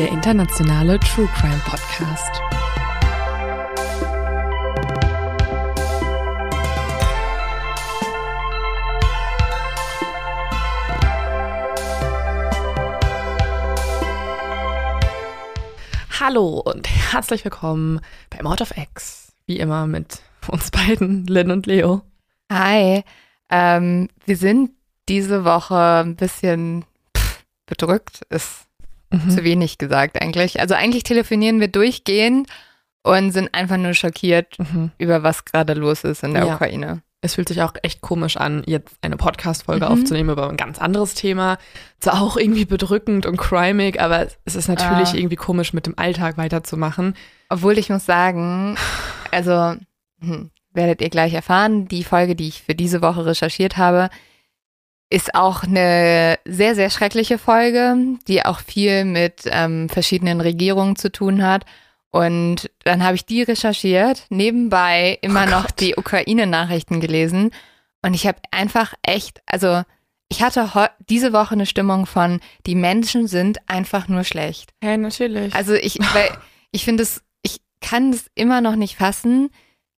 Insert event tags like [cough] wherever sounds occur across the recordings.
Der internationale True Crime Podcast. Hallo und herzlich willkommen bei Mord of X. Wie immer mit uns beiden, Lynn und Leo. Hi, ähm, wir sind diese Woche ein bisschen pff, bedrückt, ist zu wenig gesagt eigentlich. Also eigentlich telefonieren wir durchgehend und sind einfach nur schockiert Mhm. über was gerade los ist in der Ja. Ukraine. Es fühlt sich auch echt komisch an, jetzt eine Podcast-Folge Mhm. aufzunehmen über ein ganz anderes Thema. Zwar auch irgendwie bedrückend und crimig, aber es ist natürlich Ah. irgendwie komisch, mit dem Alltag weiterzumachen. Obwohl ich muss sagen, [sighs] also hm, werdet ihr gleich erfahren, die Folge, die ich für diese Woche recherchiert habe, ist auch eine sehr, sehr schreckliche Folge, die auch viel mit ähm, verschiedenen Regierungen zu tun hat. Und dann habe ich die recherchiert, nebenbei immer Oh noch Gott. die Ukraine-Nachrichten gelesen. Und ich habe einfach echt, also ich hatte diese Woche eine Stimmung von, die Menschen sind einfach nur schlecht. Ja, natürlich. Also ich, weil [laughs] ich finde es, ich kann es immer noch nicht fassen,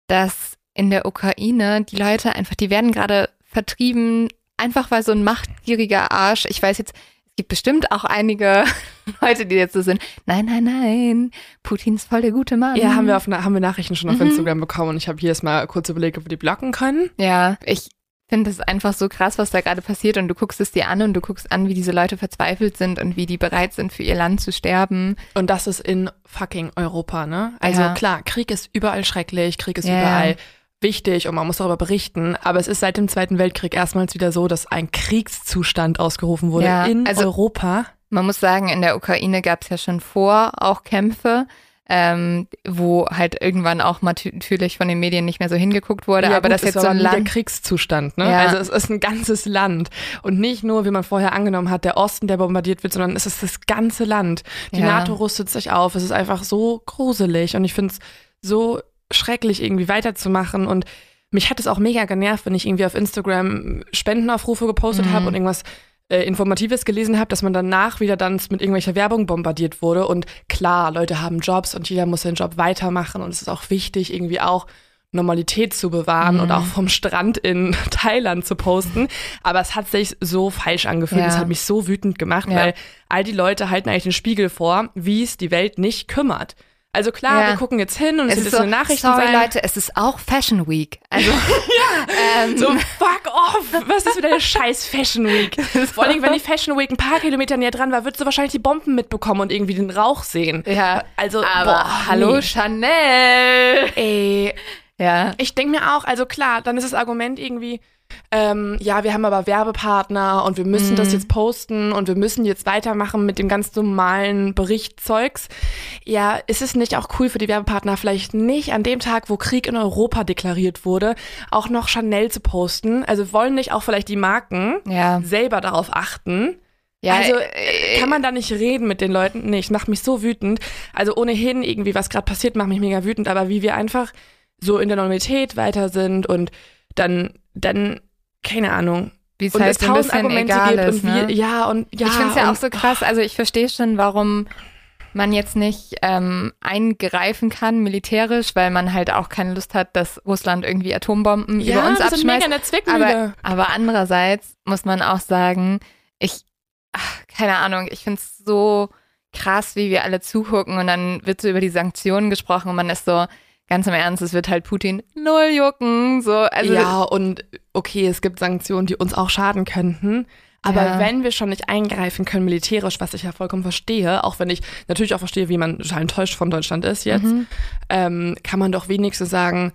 dass in der Ukraine die Leute einfach, die werden gerade vertrieben, einfach weil so ein machtgieriger Arsch, ich weiß jetzt, es gibt bestimmt auch einige [laughs] Leute, die jetzt so sind, nein, nein, nein, Putin ist voll der gute Mann. ja, haben wir, auf, haben wir Nachrichten schon auf Mhm. Instagram bekommen und ich habe hier erstmal kurz überlegt, ob wir die blocken können. Ja, ich finde es einfach so krass, was da gerade passiert und du guckst es dir an und du guckst an, wie diese Leute verzweifelt sind und wie die bereit sind, für ihr Land zu sterben. Und das ist in fucking Europa, ne? Also Ja. klar, Krieg ist überall schrecklich, Krieg ist Ja, überall. Wichtig und man muss darüber berichten. Aber es ist seit dem Zweiten Weltkrieg erstmals wieder so, dass ein Kriegszustand ausgerufen wurde Ja, in also- Europa. Man muss sagen, in der Ukraine gab es ja schon vor auch Kämpfe, ähm, wo halt irgendwann auch natürlich von den Medien nicht mehr so hingeguckt wurde. Ja, aber gut, das es jetzt so ein nie der Land. Kriegszustand, ne? Ja. Also es ist ein ganzes Land und nicht nur, wie man vorher angenommen hat, der Osten, der bombardiert wird, sondern es ist das ganze Land. Die Ja. NATO rüstet sich auf. Es ist einfach so gruselig und ich finde es so schrecklich, irgendwie weiterzumachen und mich hat es auch mega genervt, wenn ich irgendwie auf Instagram Spendenaufrufe gepostet Mhm. habe und irgendwas äh, Informatives gelesen habe, dass man danach wieder dann mit irgendwelcher Werbung bombardiert wurde. Und klar, Leute haben Jobs und jeder muss seinen Job weitermachen und es ist auch wichtig, irgendwie auch Normalität zu bewahren Mhm. und auch vom Strand in [laughs] Thailand zu posten. Aber es hat sich so falsch angefühlt. Ja. Es hat mich so wütend gemacht, Ja. weil all die Leute halten eigentlich den Spiegel vor, wie es die Welt nicht kümmert. Also klar, Ja. wir gucken jetzt hin und es, Es ist so, eine Nachricht sorry sein. Leute, es ist auch Fashion Week. Also, [laughs] ähm, So, fuck off! Was ist wieder der scheiß Fashion Week? [laughs] Vor allem, wenn die Fashion Week ein paar Kilometer näher dran war, würdest du wahrscheinlich die Bomben mitbekommen und irgendwie den Rauch sehen. ja, Also, aber boah, hallo nee. Chanel. Ey, Ja, ich denke mir auch, also klar, dann ist das Argument irgendwie, ähm, ja, wir haben aber Werbepartner und wir müssen Mhm. das jetzt posten und wir müssen jetzt weitermachen mit dem ganz normalen Berichtzeugs. Ja, ist es nicht auch cool für die Werbepartner, vielleicht nicht an dem Tag, wo Krieg in Europa deklariert wurde, auch noch Chanel zu posten? Also wollen nicht auch vielleicht die Marken ja. selber darauf achten? ja also äh, kann man da nicht reden mit den Leuten? Nee, es macht mich so wütend. Also ohnehin irgendwie, was gerade passiert, macht mich mega wütend. Aber wie wir einfach so in der Normalität weiter sind und dann, dann, keine Ahnung. wie es halt ein bisschen egal gibt ist. ne? ja und ja. ich finde es ja auch und- so krass. Also ich verstehe schon, warum man jetzt nicht ähm, eingreifen kann militärisch, weil man halt auch keine Lust hat, dass Russland irgendwie Atombomben ja, über uns mega abschmeißt. Aber, aber andererseits muss man auch sagen, ich, ach, keine Ahnung, ich finde es so krass, wie wir alle zugucken und dann wird so über die Sanktionen gesprochen und man ist so, ganz im Ernst, es wird halt Putin null jucken. So, also ja, und okay, es gibt Sanktionen, die uns auch schaden könnten. Aber ja. wenn wir schon nicht eingreifen können militärisch, was ich ja vollkommen verstehe, auch wenn ich natürlich auch verstehe, wie man total enttäuscht von Deutschland ist jetzt, mhm. ähm, kann man doch wenigstens sagen,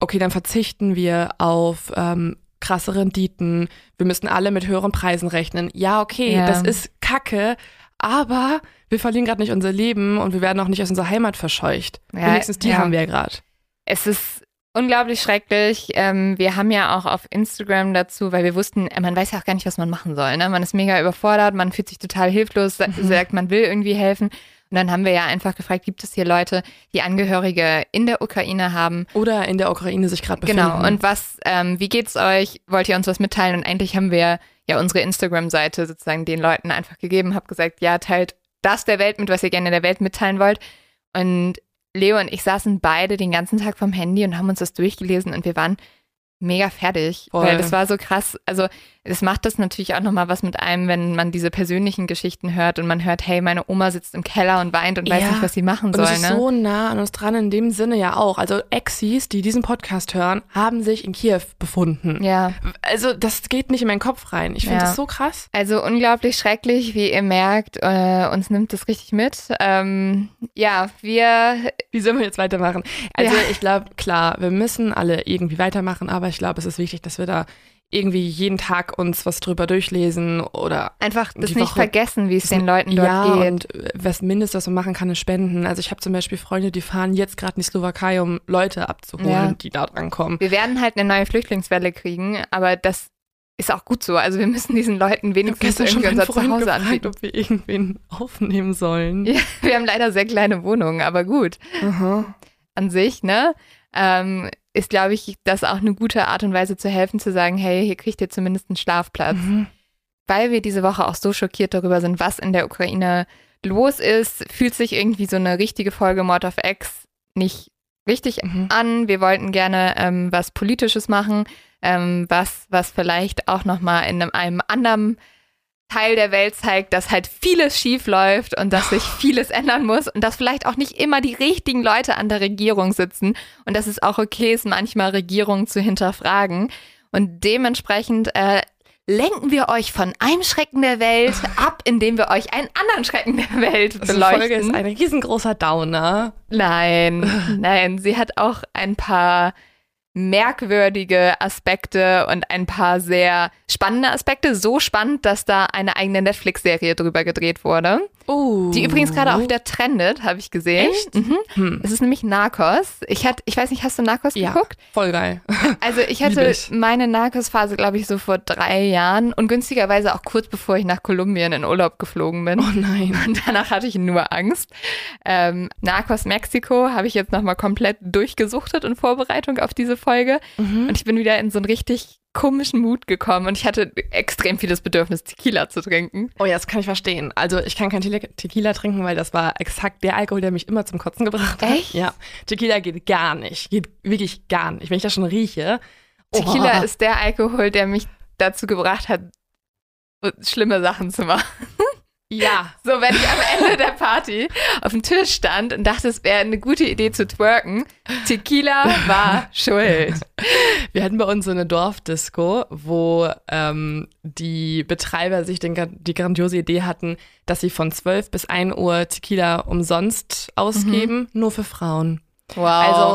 okay, dann verzichten wir auf ähm, krasse Renditen, wir müssen alle mit höheren Preisen rechnen. Ja, okay, ja. das ist Kacke, aber wir verlieren gerade nicht unser Leben und wir werden auch nicht aus unserer Heimat verscheucht. Ja, Wenigstens die ja. haben wir ja gerade. Es ist unglaublich schrecklich. Ähm, wir haben ja auch auf Instagram dazu, weil wir wussten, äh, man weiß ja auch gar nicht, was man machen soll. Ne? Man ist mega überfordert, man fühlt sich total hilflos, mhm. sagt, man will irgendwie helfen. Und dann haben wir ja einfach gefragt, gibt es hier Leute, die Angehörige in der Ukraine haben? Oder in der Ukraine sich gerade befinden. Genau. Und was, ähm, wie geht's euch? Wollt ihr uns was mitteilen? Und eigentlich haben wir ja unsere Instagram-Seite sozusagen den Leuten einfach gegeben, habe gesagt, ja, teilt das der Welt mit, was ihr gerne der Welt mitteilen wollt. Und Leo und ich saßen beide den ganzen Tag vom Handy und haben uns das durchgelesen und wir waren mega fertig, Voll. weil das war so krass. Also es macht das natürlich auch nochmal was mit einem, wenn man diese persönlichen Geschichten hört und man hört, hey, meine Oma sitzt im Keller und weint und ja. weiß nicht, was sie machen soll. Und es ist ne? so nah an uns dran in dem Sinne ja auch. Also Exis, die diesen Podcast hören, haben sich in Kiew befunden. Ja. Also das geht nicht in meinen Kopf rein. Ich finde ja. das so krass. Also unglaublich schrecklich, wie ihr merkt. Äh, uns nimmt das richtig mit. Ähm, ja, wir... Wie sollen wir jetzt weitermachen? Also ja. ich glaube, klar, wir müssen alle irgendwie weitermachen, aber ich glaube, es ist wichtig, dass wir da irgendwie jeden Tag uns was drüber durchlesen oder einfach das nicht Woche, vergessen, wie es den Leuten dort ja, geht. Und was mindestens, was man machen kann, ist spenden. Also ich habe zum Beispiel Freunde, die fahren jetzt gerade in die Slowakei, um Leute abzuholen, ja. die dort ankommen. Wir werden halt eine neue Flüchtlingswelle kriegen, aber das ist auch gut so. Also wir müssen diesen Leuten wenigstens irgendwie unser Freund Zuhause gefragt, anbieten. ob wir irgendwen aufnehmen sollen. Ja, wir haben leider sehr kleine Wohnungen, aber gut. Aha. An sich, ne? Ähm, ist, glaube ich, das auch eine gute Art und Weise zu helfen, zu sagen, hey, hier kriegt ihr zumindest einen Schlafplatz. Mhm. Weil wir diese Woche auch so schockiert darüber sind, was in der Ukraine los ist, fühlt sich irgendwie so eine richtige Folge Mord of X nicht richtig mhm. an. Wir wollten gerne ähm, was Politisches machen, ähm, was, was vielleicht auch nochmal in einem, einem anderen Teil der Welt zeigt, dass halt vieles schief läuft und dass sich vieles ändern muss und dass vielleicht auch nicht immer die richtigen Leute an der Regierung sitzen und dass es auch okay ist, manchmal Regierungen zu hinterfragen. Und dementsprechend äh, lenken wir euch von einem Schrecken der Welt [laughs] ab, indem wir euch einen anderen Schrecken der Welt beleuchten. Die Folge ist ein riesengroßer Downer. Nein, [laughs] nein, sie hat auch ein paar merkwürdige Aspekte und ein paar sehr spannende Aspekte. So spannend, dass da eine eigene Netflix-Serie drüber gedreht wurde. Oh. Die übrigens gerade auch wieder trendet, habe ich gesehen. Echt? Mhm. Hm. Es ist nämlich Narcos. Ich hatte, ich weiß nicht, hast du Narcos ja, geguckt? Voll geil. [laughs] Also ich hatte ich. meine Narcos-Phase, glaube ich, so vor drei Jahren und günstigerweise auch kurz bevor ich nach Kolumbien in Urlaub geflogen bin. Oh nein. Und danach hatte ich nur Angst. Ähm, Narcos Mexiko habe ich jetzt nochmal komplett durchgesuchtet in Vorbereitung auf diese Folge. Mhm. Und ich bin wieder in so ein richtig komischen Mut gekommen und ich hatte extrem vieles Bedürfnis, Tequila zu trinken. Oh ja, das kann ich verstehen. Also ich kann kein Tequila trinken, weil das war exakt der Alkohol, der mich immer zum Kotzen gebracht hat. Echt? Ja. Tequila geht gar nicht. Geht wirklich gar nicht. Wenn ich das schon rieche. Tequila oh. ist der Alkohol, der mich dazu gebracht hat, schlimme Sachen zu machen. [laughs] Ja. So, wenn ich am Ende der Party auf dem Tisch stand und dachte, es wäre eine gute Idee zu twerken, Tequila war [laughs] schuld. Wir hatten bei uns so eine Dorfdisco, wo ähm, die Betreiber sich den, die grandiose Idee hatten, dass sie von 12 bis 1 Uhr Tequila umsonst ausgeben, mhm. nur für Frauen. Wow.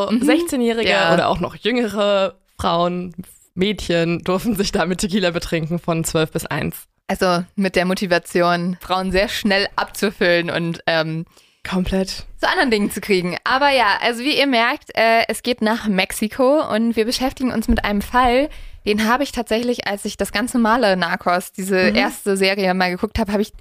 Also 16-Jährige mhm. ja. oder auch noch jüngere Frauen, Mädchen durften sich da mit Tequila betrinken von 12 bis 1. Also mit der Motivation, Frauen sehr schnell abzufüllen und ähm, komplett zu anderen Dingen zu kriegen. Aber ja, also wie ihr merkt, äh, es geht nach Mexiko und wir beschäftigen uns mit einem Fall, den habe ich tatsächlich, als ich das ganz normale Narcos, diese mhm. erste Serie mal geguckt habe, habe ich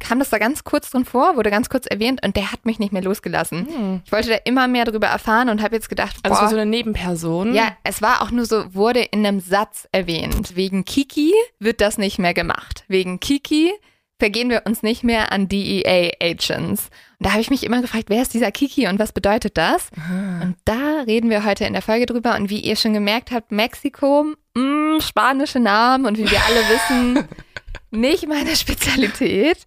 kam das da ganz kurz drin vor, wurde ganz kurz erwähnt und der hat mich nicht mehr losgelassen. Hm. Ich wollte da immer mehr darüber erfahren und habe jetzt gedacht, boah, also so eine Nebenperson. Ja, es war auch nur so, wurde in einem Satz erwähnt. Wegen Kiki wird das nicht mehr gemacht. Wegen Kiki vergehen wir uns nicht mehr an DEA-Agents. Und da habe ich mich immer gefragt, wer ist dieser Kiki und was bedeutet das? Aha. Und da reden wir heute in der Folge drüber. Und wie ihr schon gemerkt habt, Mexiko, mh, mm, spanische Namen und wie wir alle wissen, [laughs] nicht meine Spezialität.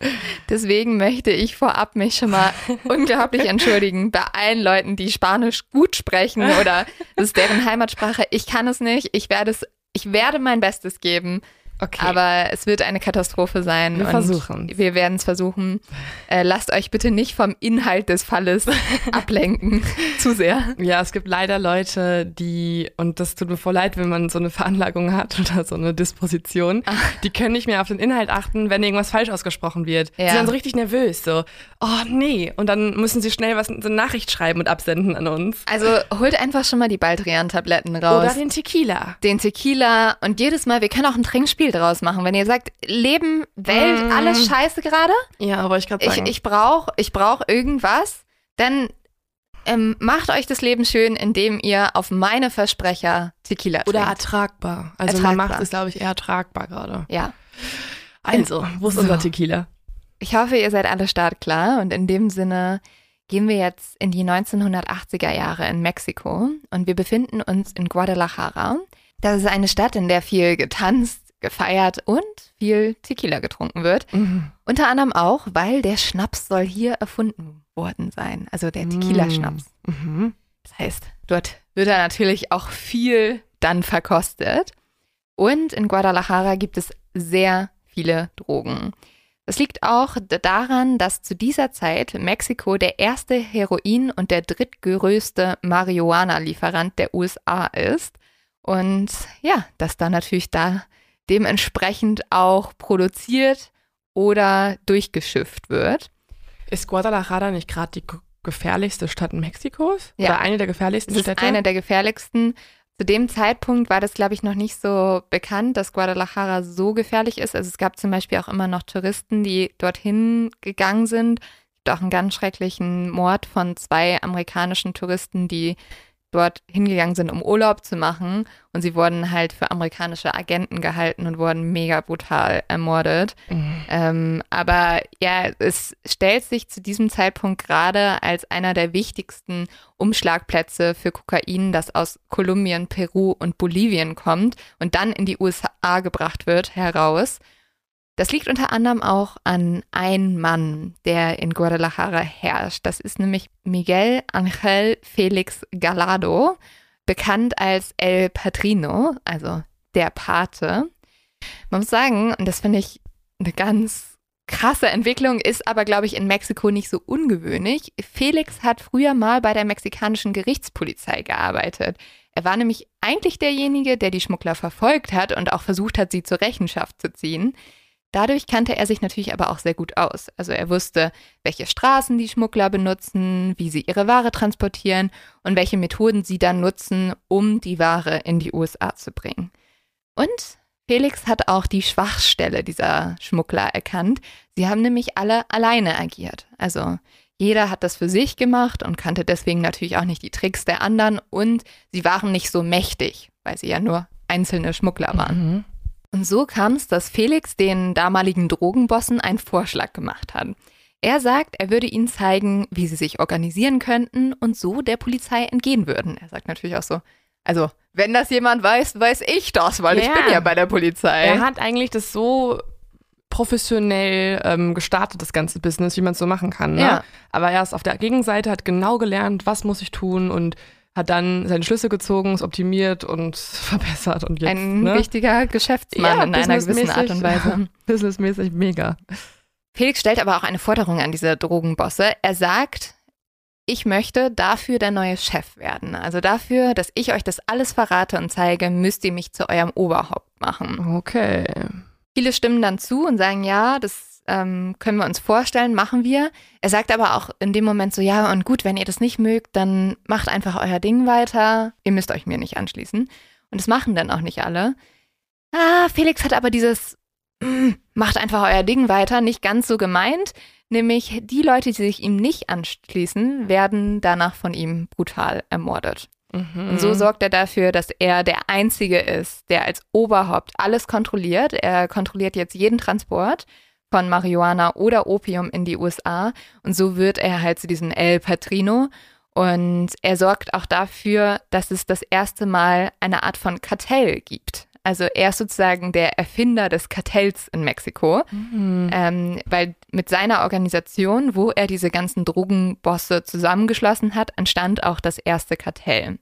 Deswegen möchte ich vorab mich schon mal [laughs] unglaublich entschuldigen bei allen Leuten, die Spanisch gut sprechen oder das ist deren Heimatsprache. Ich kann es nicht. Ich werde es, ich werde mein Bestes geben. Okay. Aber es wird eine Katastrophe sein. Wir und versuchen's. Wir werden es versuchen. Äh, lasst euch bitte nicht vom Inhalt des Falles [laughs] ablenken. Zu sehr. Ja, es gibt leider Leute, die, und das tut mir voll leid, wenn man so eine Veranlagung hat [laughs] oder so eine Disposition, die können nicht mehr auf den Inhalt achten, wenn irgendwas falsch ausgesprochen wird. Ja. Sie sind dann so richtig nervös, so, oh nee. Und dann müssen sie schnell was, so eine Nachricht schreiben und absenden an uns. Also holt einfach schon mal die Baldrian-Tabletten raus. Oder den Tequila. den Tequila und jedes Mal, wir können auch ein Trinkspiel draus machen. Wenn ihr sagt, Leben, Welt, Mm. alles scheiße gerade, Ja, aber ich gerade ich, sagen. ich brauche ich brauch irgendwas, dann ähm, macht euch das Leben schön, indem ihr auf meine Versprecher Tequila trinkt. oder ertragbar. Also man Ertragbar. macht es, glaube ich, eher ertragbar gerade. ja. Also, wo ist So. unser Tequila? Ich hoffe, ihr seid alle startklar und in dem Sinne gehen wir jetzt in die 1980er Jahre in Mexiko und wir befinden uns in Guadalajara. Das ist eine Stadt, in der viel getanzt, gefeiert und viel Tequila getrunken wird. Unter anderem auch, weil der Schnaps soll hier erfunden worden sein, also der Tequila-Schnaps. Mhm. Das heißt, dort wird er natürlich auch viel dann verkostet. Und in Guadalajara gibt es sehr viele Drogen. Das liegt auch daran, dass zu dieser Zeit Mexiko der erste Heroin- und der drittgrößte Marihuana-Lieferant der USA ist. Und ja, dass da natürlich da dementsprechend auch produziert oder durchgeschifft wird. Ist Guadalajara nicht gerade die gefährlichste Stadt Mexikos? Ja. Oder eine der gefährlichsten Es ist Städte? eine der gefährlichsten. Zu dem Zeitpunkt war das, glaube ich, noch nicht so bekannt, dass Guadalajara so gefährlich ist. Also es gab zum Beispiel auch immer noch Touristen, die dorthin gegangen sind. Es gibt auch einen ganz schrecklichen Mord von zwei amerikanischen Touristen, die dort hingegangen sind, um Urlaub zu machen. Und sie wurden halt für amerikanische Agenten gehalten und wurden mega brutal ermordet. Mhm. Ähm, aber ja, es stellt sich zu diesem Zeitpunkt gerade als einer der wichtigsten Umschlagplätze für Kokain, das aus Kolumbien, Peru und Bolivien kommt und dann in die USA gebracht wird, heraus. Das liegt unter anderem auch an einem Mann, der in Guadalajara herrscht. Das ist nämlich Miguel Ángel Félix Gallardo, bekannt als El Patrino, also der Pate. Man muss sagen, und das finde ich eine ganz krasse Entwicklung, ist aber, glaube ich, in Mexiko nicht so ungewöhnlich. Felix hat früher mal bei der mexikanischen Gerichtspolizei gearbeitet. Er war nämlich eigentlich derjenige, der die Schmuggler verfolgt hat und auch versucht hat, sie zur Rechenschaft zu ziehen. Dadurch kannte er sich natürlich aber auch sehr gut aus. Also er wusste, welche Straßen die Schmuggler benutzen, wie sie ihre Ware transportieren und welche Methoden sie dann nutzen, um die Ware in die USA zu bringen. Und Felix hat auch die Schwachstelle dieser Schmuggler erkannt. Sie haben nämlich alle alleine agiert. Also jeder hat das für sich gemacht und kannte deswegen natürlich auch nicht die Tricks der anderen und sie waren nicht so mächtig, weil sie ja nur einzelne Schmuggler waren. Mhm. Und so kam es, dass Felix den damaligen Drogenbossen einen Vorschlag gemacht hat. Er sagt, er würde ihnen zeigen, wie sie sich organisieren könnten und so der Polizei entgehen würden. Er sagt natürlich auch so, also wenn das jemand weiß, weiß ich das, weil ich Ja. bin ja bei der Polizei. Er hat eigentlich das so professionell ähm, gestartet, das ganze Business, wie man es so machen kann. Ne? Ja. Aber er ist auf der Gegenseite, hat genau gelernt, was muss ich tun und hat dann seine Schlüsse gezogen, es optimiert und [laughs] verbessert und jetzt, Ein ne? wichtiger Geschäftsmann Ja, in einer gewissen Art und. Weise. [laughs] businessmäßig mega. Felix stellt aber auch eine Forderung an diese Drogenbosse. Er sagt, ich möchte dafür der neue Chef werden. Also dafür, dass ich euch das alles verrate und zeige, müsst ihr mich zu eurem Oberhaupt machen. Okay. Viele stimmen dann zu und sagen, ja, das ähm, können wir uns vorstellen, machen wir. Er sagt aber auch in dem Moment so, ja, und gut, wenn ihr das nicht mögt, dann macht einfach euer Ding weiter. Ihr müsst euch mir nicht anschließen. Und das machen dann auch nicht alle. Ah, Felix hat aber dieses, mm, macht einfach euer Ding weiter, nicht ganz so gemeint. Nämlich die Leute, die sich ihm nicht anschließen, werden danach von ihm brutal ermordet. Mhm. Und so sorgt er dafür, dass er der Einzige ist, der als Oberhaupt alles kontrolliert. Er kontrolliert jetzt jeden Transport von Marihuana oder Opium in die USA. Und so wird er halt zu diesem El Patrino. Und er sorgt auch dafür, dass es das erste Mal eine Art von Kartell gibt. Also er ist sozusagen der Erfinder des Kartells in Mexiko, Mhm. ähm, weil mit seiner Organisation, wo er diese ganzen Drogenbosse zusammengeschlossen hat, entstand auch das erste Kartell.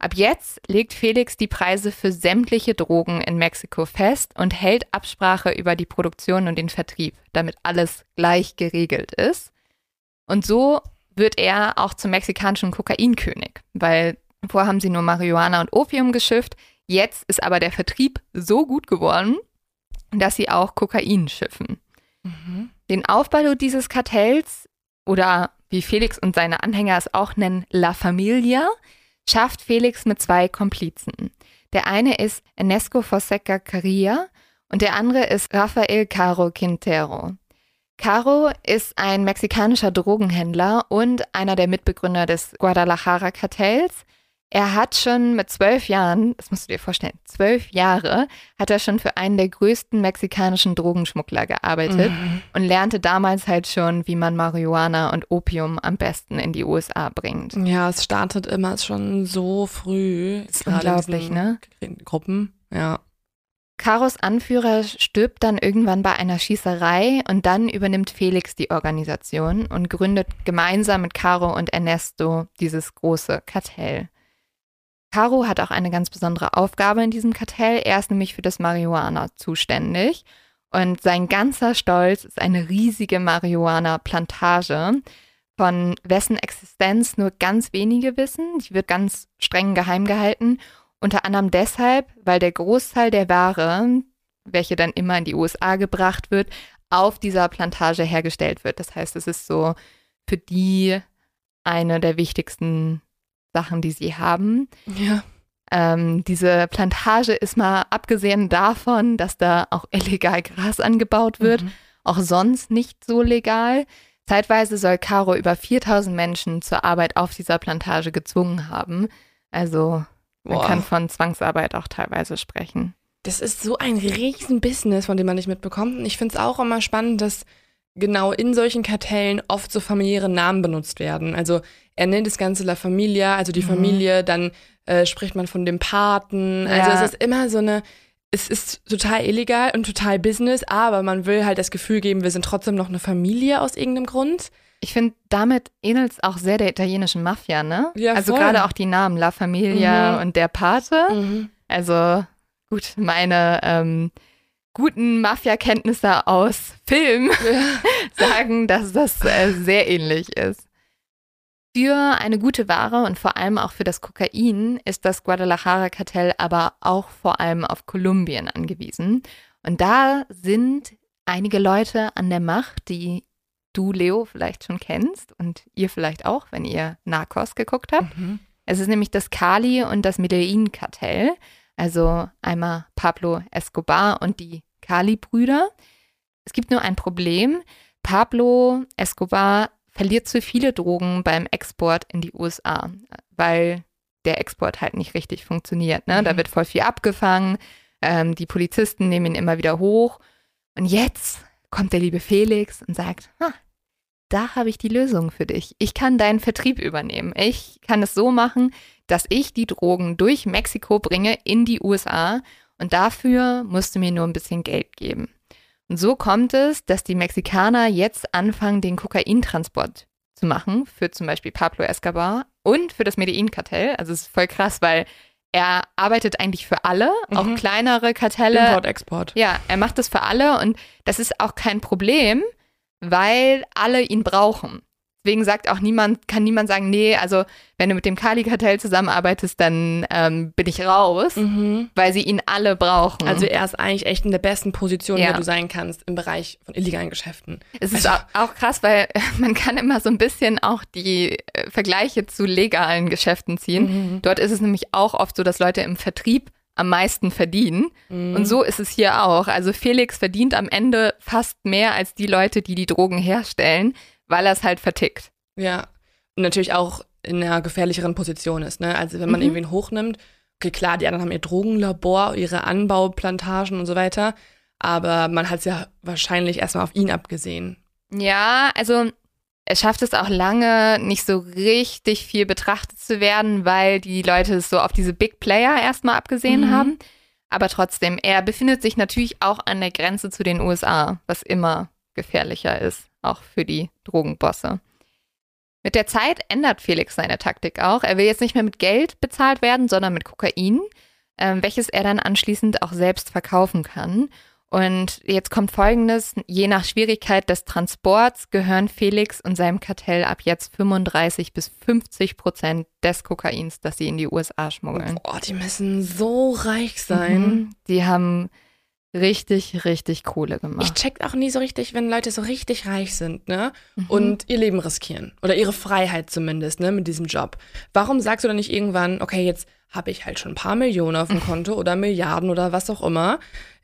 Ab jetzt legt Felix die Preise für sämtliche Drogen in Mexiko fest und hält Absprache über die Produktion und den Vertrieb, damit alles gleich geregelt ist. Und so wird er auch zum mexikanischen Kokainkönig, weil vorher haben sie nur Marihuana und Opium geschifft. Jetzt ist aber der Vertrieb so gut geworden, dass sie auch Kokain schiffen. Mhm. Den Aufbau dieses Kartells oder wie Felix und seine Anhänger es auch nennen, La Familia, schafft Felix mit zwei Komplizen. Der eine ist Enesco Fonseca Carilla und der andere ist Rafael Caro Quintero. Caro ist ein mexikanischer Drogenhändler und einer der Mitbegründer des Guadalajara-Kartells. Er hat schon mit zwölf Jahren, das musst du dir vorstellen, zwölf Jahre, hat er schon für einen der größten mexikanischen Drogenschmuggler gearbeitet Mhm. und lernte damals halt schon, wie man Marihuana und Opium am besten in die USA bringt. Ja, es startet immer schon so früh. ist unglaublich, ne? Gruppen, ja. Karos Anführer stirbt dann irgendwann bei einer Schießerei und dann übernimmt Felix die Organisation und gründet gemeinsam mit Caro und Ernesto dieses große Kartell. Caro hat auch eine ganz besondere Aufgabe in diesem Kartell. Er ist nämlich für das Marihuana zuständig und sein ganzer Stolz ist eine riesige Marihuana-Plantage, von wessen Existenz nur ganz wenige wissen. Die wird ganz streng geheim gehalten unter anderem deshalb, weil der Großteil der Ware, welche dann immer in die USA gebracht wird, auf dieser Plantage hergestellt wird. Das heißt, es ist so für die eine der wichtigsten Sachen, die sie haben. Ja. Ähm, diese Plantage ist mal abgesehen davon, dass da auch illegal Gras angebaut wird, Mhm. auch sonst nicht so legal. Zeitweise soll Caro über 4000 Menschen zur Arbeit auf dieser Plantage gezwungen haben. Also man Boah. kann von Zwangsarbeit auch teilweise sprechen. Das ist so ein riesen Business, von dem man nicht mitbekommt. Und ich finde es auch immer spannend, dass genau in solchen Kartellen oft so familiäre Namen benutzt werden. Also er nennt das Ganze La Familia, also die Mhm. Familie, dann äh, spricht man von dem Paten. Also Ja. es ist immer so eine, es ist total illegal und total Business, aber man will halt das Gefühl geben, wir sind trotzdem noch eine Familie aus irgendeinem Grund. Ich finde, damit ähnelt es auch sehr der italienischen Mafia, ne? Ja, also gerade auch die Namen La Familia Mhm. und der Pate. Mhm. Also gut, meine ähm, guten Mafia-Kenntnisse aus Film [laughs] sagen, dass das äh, sehr ähnlich ist. Für eine gute Ware und vor allem auch für das Kokain ist das Guadalajara-Kartell aber auch vor allem auf Kolumbien angewiesen. Und da sind einige Leute an der Macht, die du, Leo, vielleicht schon kennst und ihr vielleicht auch, wenn ihr Narcos geguckt habt. Mhm. Es ist nämlich das Cali und das Medellin-Kartell, also einmal Pablo Escobar und die Cali-Brüder. Es gibt nur ein Problem. Pablo Escobar verliert zu viele Drogen beim Export in die USA, weil der Export halt nicht richtig funktioniert. Ne? Da Mhm. wird voll viel abgefangen, ähm, die Polizisten nehmen ihn immer wieder hoch. Und jetzt kommt der liebe Felix und sagt, "Ha, da habe ich die Lösung für dich. Ich kann deinen Vertrieb übernehmen. Ich kann es so machen, dass ich die Drogen durch Mexiko bringe in die USA und dafür musst du mir nur ein bisschen Geld geben. Und so kommt es, dass die Mexikaner jetzt anfangen, den Kokaintransport zu machen für zum Beispiel Pablo Escobar und für das Medellin-Kartell. Also es ist voll krass, weil er arbeitet eigentlich für alle, auch Mhm. kleinere Kartelle. Import, Export. Ja, er macht das für alle und das ist auch kein Problem, weil alle ihn brauchen. Deswegen sagt auch niemand, kann niemand sagen, nee, also wenn du mit dem Kali-Kartell zusammenarbeitest, dann ähm, bin ich raus, Mhm. weil sie ihn alle brauchen. Also er ist eigentlich echt in der besten Position, Ja. wo du sein kannst im Bereich von illegalen Geschäften. es ist also- auch, krass, weil [laughs] man kann immer so ein bisschen auch die äh, Vergleiche zu legalen Geschäften ziehen. Mhm. Dort ist es nämlich auch oft so, dass Leute im Vertrieb am meisten verdienen. Mhm. Und so ist es hier auch. Also Felix verdient am Ende fast mehr als die Leute, die die Drogen herstellen, weil er es halt vertickt. Ja. Und natürlich auch in einer gefährlicheren Position ist, ne? Also wenn man Mhm. irgendwen hochnimmt, okay, klar, die anderen haben ihr Drogenlabor, ihre Anbauplantagen und so weiter, aber man hat es ja wahrscheinlich erstmal auf ihn abgesehen. Ja, also er schafft es auch lange, nicht so richtig viel betrachtet zu werden, weil die Leute es so auf diese Big Player erstmal abgesehen Mhm. haben. Aber trotzdem, er befindet sich natürlich auch an der Grenze zu den USA, was immer gefährlicher ist, auch für die Drogenbosse. Mit der Zeit ändert Felix seine Taktik auch. Er will jetzt nicht mehr mit Geld bezahlt werden, sondern mit Kokain, äh, welches er dann anschließend auch selbst verkaufen kann. Und jetzt kommt Folgendes. Je nach Schwierigkeit des Transports gehören Felix und seinem Kartell ab jetzt 35 bis 50 Prozent des Kokains, das sie in die USA schmuggeln. Boah, die müssen so reich sein. Mhm. Die haben richtig, richtig Kohle gemacht. Ich check auch nie so richtig, wenn Leute so richtig reich sind, ne? Mhm. Und ihr Leben riskieren. Oder ihre Freiheit zumindest, ne, mit diesem Job. Warum sagst du dann nicht irgendwann, okay, jetzt habe ich halt schon ein paar Millionen auf dem [laughs] Konto oder Milliarden oder was auch immer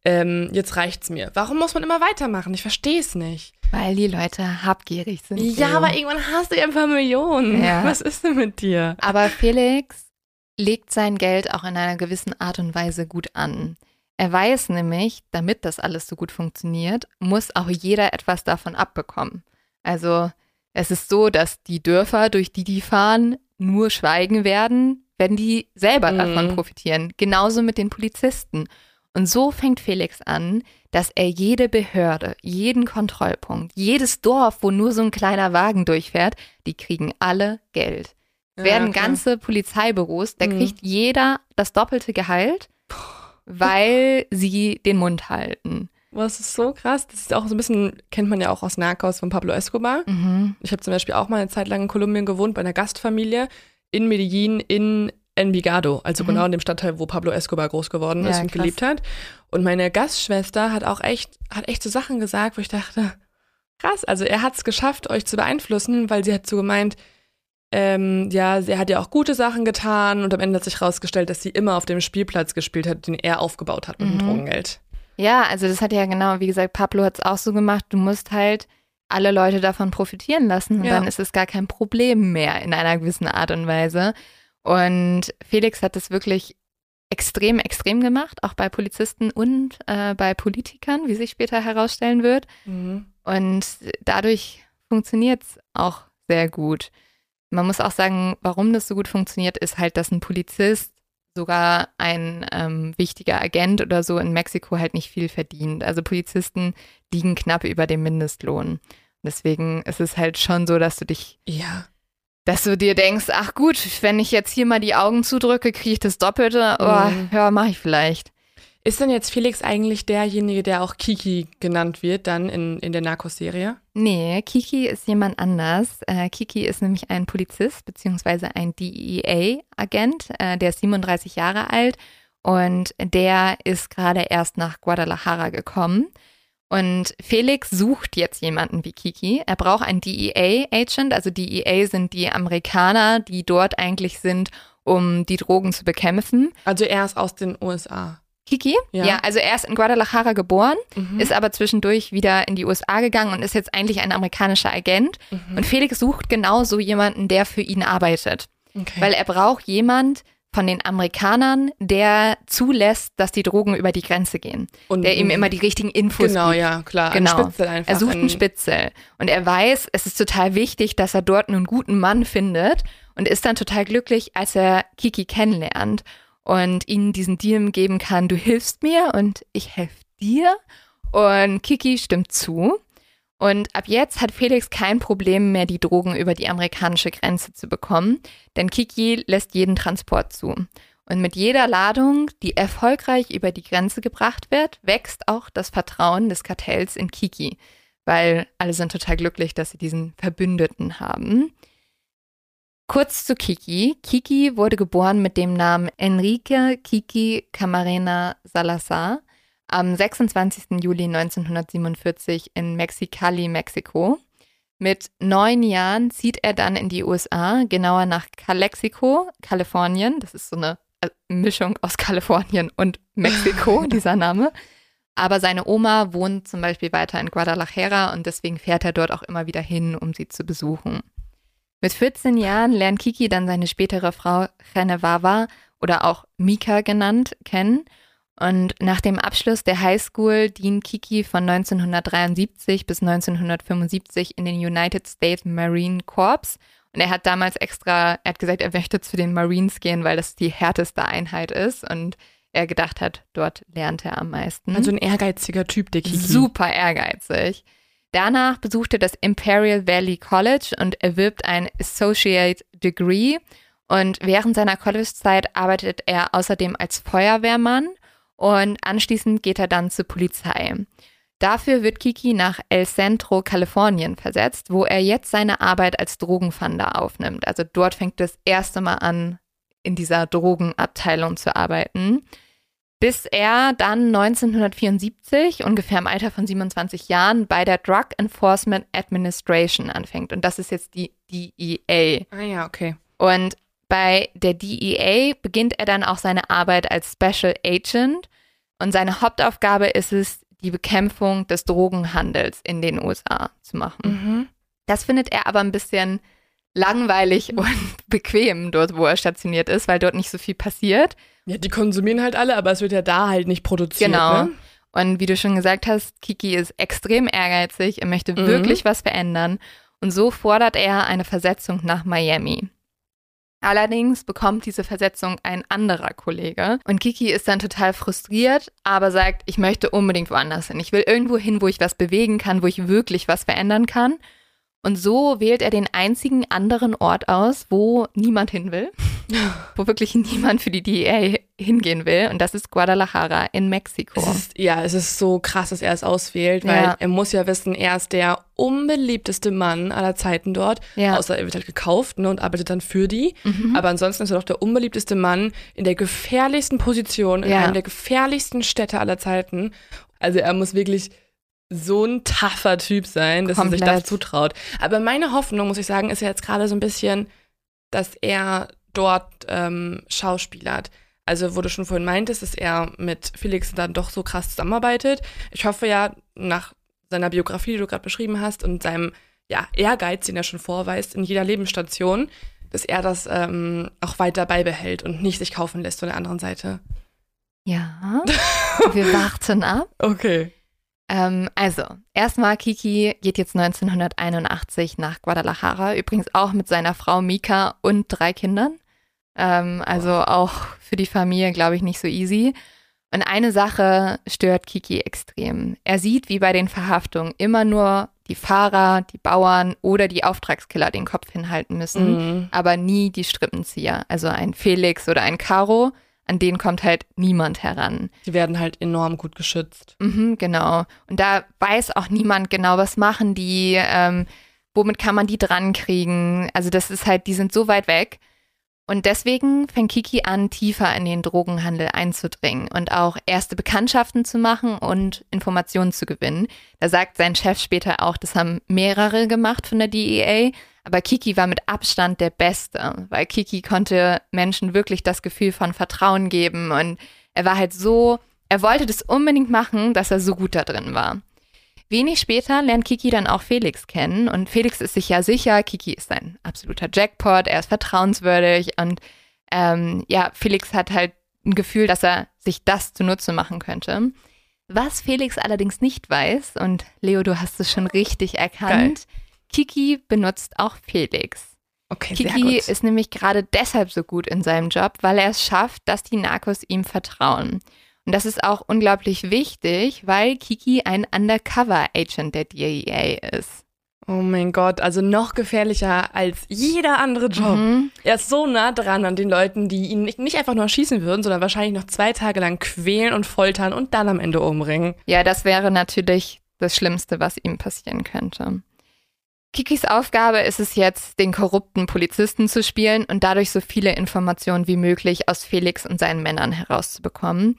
ähm, jetzt reicht's mir. Warum muss man immer weitermachen? Ich verstehe es nicht. Weil die Leute habgierig sind. Ja, aber irgendwann hast du ja ein paar Millionen. Ja. [laughs] Was ist denn mit dir? Aber Felix legt sein Geld auch in einer gewissen Art und Weise gut an. Er weiß nämlich, damit das alles so gut funktioniert, muss auch jeder etwas davon abbekommen. Also es ist so, dass die Dörfer, durch die die fahren, nur schweigen werden, wenn die selber mhm. davon profitieren. Genauso mit den Polizisten. Und so fängt Felix an, dass er jede Behörde, jeden Kontrollpunkt, jedes Dorf, wo nur so ein kleiner Wagen durchfährt, die kriegen alle Geld. Ja, werden klar. ganze Polizeibüros, da mhm. kriegt jeder das doppelte Gehalt, weil sie den Mund halten. Was ist so krass? Das ist auch so ein bisschen, kennt man ja auch aus Narcos von Pablo Escobar. Mhm. Ich habe zum Beispiel auch mal eine Zeit lang in Kolumbien gewohnt, bei einer Gastfamilie in Medellin, in Envigado, also mhm. genau in dem Stadtteil, wo Pablo Escobar groß geworden ist ja, und krass. gelebt hat. Und meine Gastschwester hat auch echt, hat echt so Sachen gesagt, wo ich dachte, krass, also er hat es geschafft, euch zu beeinflussen, weil sie hat so gemeint, ähm, ja, sie hat ja auch gute Sachen getan und am Ende hat sich herausgestellt, dass sie immer auf dem Spielplatz gespielt hat, den er aufgebaut hat mit mhm. dem Drogengeld. Ja, also das hat ja genau, wie gesagt, Pablo hat es auch so gemacht, du musst halt alle Leute davon profitieren lassen und ja. dann ist es gar kein Problem mehr in einer gewissen Art und Weise. Und Felix hat es wirklich extrem, extrem gemacht, auch bei Polizisten und äh, bei Politikern, wie sich später herausstellen wird. Mhm. Und dadurch funktioniert es auch sehr gut. Man muss auch sagen, warum das so gut funktioniert, ist halt, dass ein Polizist sogar ein ähm, wichtiger Agent oder so in Mexiko halt nicht viel verdient. Also Polizisten liegen knapp über dem Mindestlohn. Deswegen ist es halt schon so, dass du dich ja dass du dir denkst, ach gut, wenn ich jetzt hier mal die Augen zudrücke, kriege ich das Doppelte. Oh, mhm. ja, mache ich vielleicht. Ist denn jetzt Felix eigentlich derjenige, der auch Kiki genannt wird, dann in, in der Narcos-Serie? Nee, Kiki ist jemand anders. Äh, Kiki ist nämlich ein Polizist beziehungsweise ein DEA-Agent. Äh, der ist 37 Jahre alt und der ist gerade erst nach Guadalajara gekommen. Und Felix sucht jetzt jemanden wie Kiki. Er braucht einen DEA-Agent. Also DEA sind die Amerikaner, die dort eigentlich sind, um die Drogen zu bekämpfen. Also er ist aus den USA. Kiki? Ja. ja, also er ist in Guadalajara geboren, mhm. ist aber zwischendurch wieder in die USA gegangen und ist jetzt eigentlich ein amerikanischer Agent. Mhm. Und Felix sucht genau so jemanden, der für ihn arbeitet. Okay. Weil er braucht jemand, von den Amerikanern, der zulässt, dass die Drogen über die Grenze gehen. Und der ihm immer die richtigen Infos genau, gibt. Genau, ja, klar. Genau. Ein Spitzel einfach. Er sucht einen Spitzel. Und er weiß, es ist total wichtig, dass er dort einen guten Mann findet und ist dann total glücklich, als er Kiki kennenlernt und ihnen diesen Deal geben kann, du hilfst mir und ich helfe dir. Und Kiki stimmt zu. Und ab jetzt hat Felix kein Problem mehr, die Drogen über die amerikanische Grenze zu bekommen, denn Kiki lässt jeden Transport zu. Und mit jeder Ladung, die erfolgreich über die Grenze gebracht wird, wächst auch das Vertrauen des Kartells in Kiki, weil alle sind total glücklich, dass sie diesen Verbündeten haben. Kurz zu Kiki. Kiki wurde geboren mit dem Namen Enrique Kiki Camarena Salazar am 26. Juli 1947 in Mexicali, Mexiko. Mit neun Jahren zieht er dann in die USA, genauer nach Calexico, Kalifornien. Das ist so eine äh, Mischung aus Kalifornien und Mexiko, [laughs] dieser Name. Aber seine Oma wohnt zum Beispiel weiter in Guadalajara und deswegen fährt er dort auch immer wieder hin, um sie zu besuchen. Mit 14 Jahren lernt Kiki dann seine spätere Frau Genevieve oder auch Mika genannt kennen und nach dem Abschluss der Highschool dient Kiki von 1973 bis 1975 in den United States Marine Corps. Und er hat damals extra, er hat gesagt, er möchte zu den Marines gehen, weil das die härteste Einheit ist. Und er gedacht hat, dort lernt er am meisten. Also ein ehrgeiziger Typ, der Kiki. Super ehrgeizig. Danach besucht er das Imperial Valley College und erwirbt ein Associate Degree. Und während seiner College-Zeit arbeitet er außerdem als Feuerwehrmann und anschließend geht er dann zur Polizei. Dafür wird Kiki nach El Centro, Kalifornien versetzt, wo er jetzt seine Arbeit als Drogenfander aufnimmt. Also dort fängt das erste Mal an, in dieser Drogenabteilung zu arbeiten bis er dann 1974, ungefähr im Alter von 27 Jahren, bei der Drug Enforcement Administration anfängt. Und das ist jetzt die DEA. Ah ja, okay. Und bei der DEA beginnt er dann auch seine Arbeit als Special Agent. Und seine Hauptaufgabe ist es, die Bekämpfung des Drogenhandels in den USA zu machen. Mhm. Das findet er aber ein bisschen langweilig [laughs] und bequem dort, wo er stationiert ist, weil dort nicht so viel passiert. Ja, die konsumieren halt alle, aber es wird ja da halt nicht produziert. Genau. Ne? Und wie du schon gesagt hast, Kiki ist extrem ehrgeizig, er möchte Mhm. wirklich was verändern. Und so fordert er eine Versetzung nach Miami. Allerdings bekommt diese Versetzung ein anderer Kollege und Kiki ist dann total frustriert, aber sagt, ich möchte unbedingt woanders hin. Ich will irgendwo hin, wo ich was bewegen kann, wo ich wirklich was verändern kann. Und so wählt er den einzigen anderen Ort aus, wo niemand hin will, [laughs] wo wirklich niemand für die DEA hingehen will. Und das ist Guadalajara in Mexiko. Es ist, ja, es ist so krass, dass er es auswählt, weil Ja. er muss ja wissen, er ist der unbeliebteste Mann aller Zeiten dort. Ja. Außer er wird halt gekauft ne, und arbeitet dann für die. Mhm. Aber ansonsten ist er doch der unbeliebteste Mann in der gefährlichsten Position, in Ja. einem der gefährlichsten Städte aller Zeiten. Also er muss wirklich so ein tougher Typ sein, dass er sich Komplett. das zutraut. Aber meine Hoffnung, muss ich sagen, ist ja jetzt gerade so ein bisschen, dass er dort ähm, schauspielert. Also, wo du schon vorhin meintest, dass er mit Felix dann doch so krass zusammenarbeitet. Ich hoffe ja, nach seiner Biografie, die du gerade beschrieben hast, und seinem ja, Ehrgeiz, den er schon vorweist in jeder Lebensstation, dass er das ähm, auch weiter beibehält und nicht sich kaufen lässt von der anderen Seite. Ja, [laughs] wir warten ab. Okay. Ähm, also, erstmal Kiki geht jetzt 1981 nach Guadalajara, übrigens auch mit seiner Frau Mika und drei Kindern. Ähm, also auch für die Familie, glaube ich, nicht so easy. Und eine Sache stört Kiki extrem. Er sieht, wie bei den Verhaftungen immer nur die Fahrer, die Bauern oder die Auftragskiller den Kopf hinhalten müssen, Mhm. aber nie die Strippenzieher. Also ein Felix oder ein Caro, an denen kommt halt niemand heran. Die werden halt enorm gut geschützt. Mhm, genau. Und da weiß auch niemand genau, was machen die, ähm, womit kann man die dran kriegen. Also das ist halt, die sind so weit weg. Und deswegen fängt Kiki an, tiefer in den Drogenhandel einzudringen und auch erste Bekanntschaften zu machen und Informationen zu gewinnen. Da sagt sein Chef später auch, das haben mehrere gemacht von der DEA, aber Kiki war mit Abstand der Beste, weil Kiki konnte Menschen wirklich das Gefühl von Vertrauen geben und er war halt so, er wollte das unbedingt machen, dass er so gut da drin war. Wenig später lernt Kiki dann auch Felix kennen und Felix ist sich ja sicher, Kiki ist ein absoluter Jackpot, er ist vertrauenswürdig und ähm, ja, Felix hat halt ein Gefühl, dass er sich das zunutze machen könnte. Was Felix allerdings nicht weiß, und Leo, du hast es schon richtig erkannt, Kiki benutzt auch Felix. Okay, Kiki gut. ist nämlich gerade deshalb so gut in seinem Job, weil er es schafft, dass die Narcos ihm vertrauen. Und das ist auch unglaublich wichtig, weil Kiki ein Undercover-Agent der DEA ist. Oh mein Gott, also noch gefährlicher als jeder andere Job. Mhm. Er ist so nah dran an den Leuten, die ihn nicht, nicht einfach nur schießen würden, sondern wahrscheinlich noch zwei Tage lang quälen und foltern und dann am Ende umbringen. Ja, das wäre natürlich das Schlimmste, was ihm passieren könnte. Kikis Aufgabe ist es jetzt, den korrupten Polizisten zu spielen und dadurch so viele Informationen wie möglich aus Felix und seinen Männern herauszubekommen.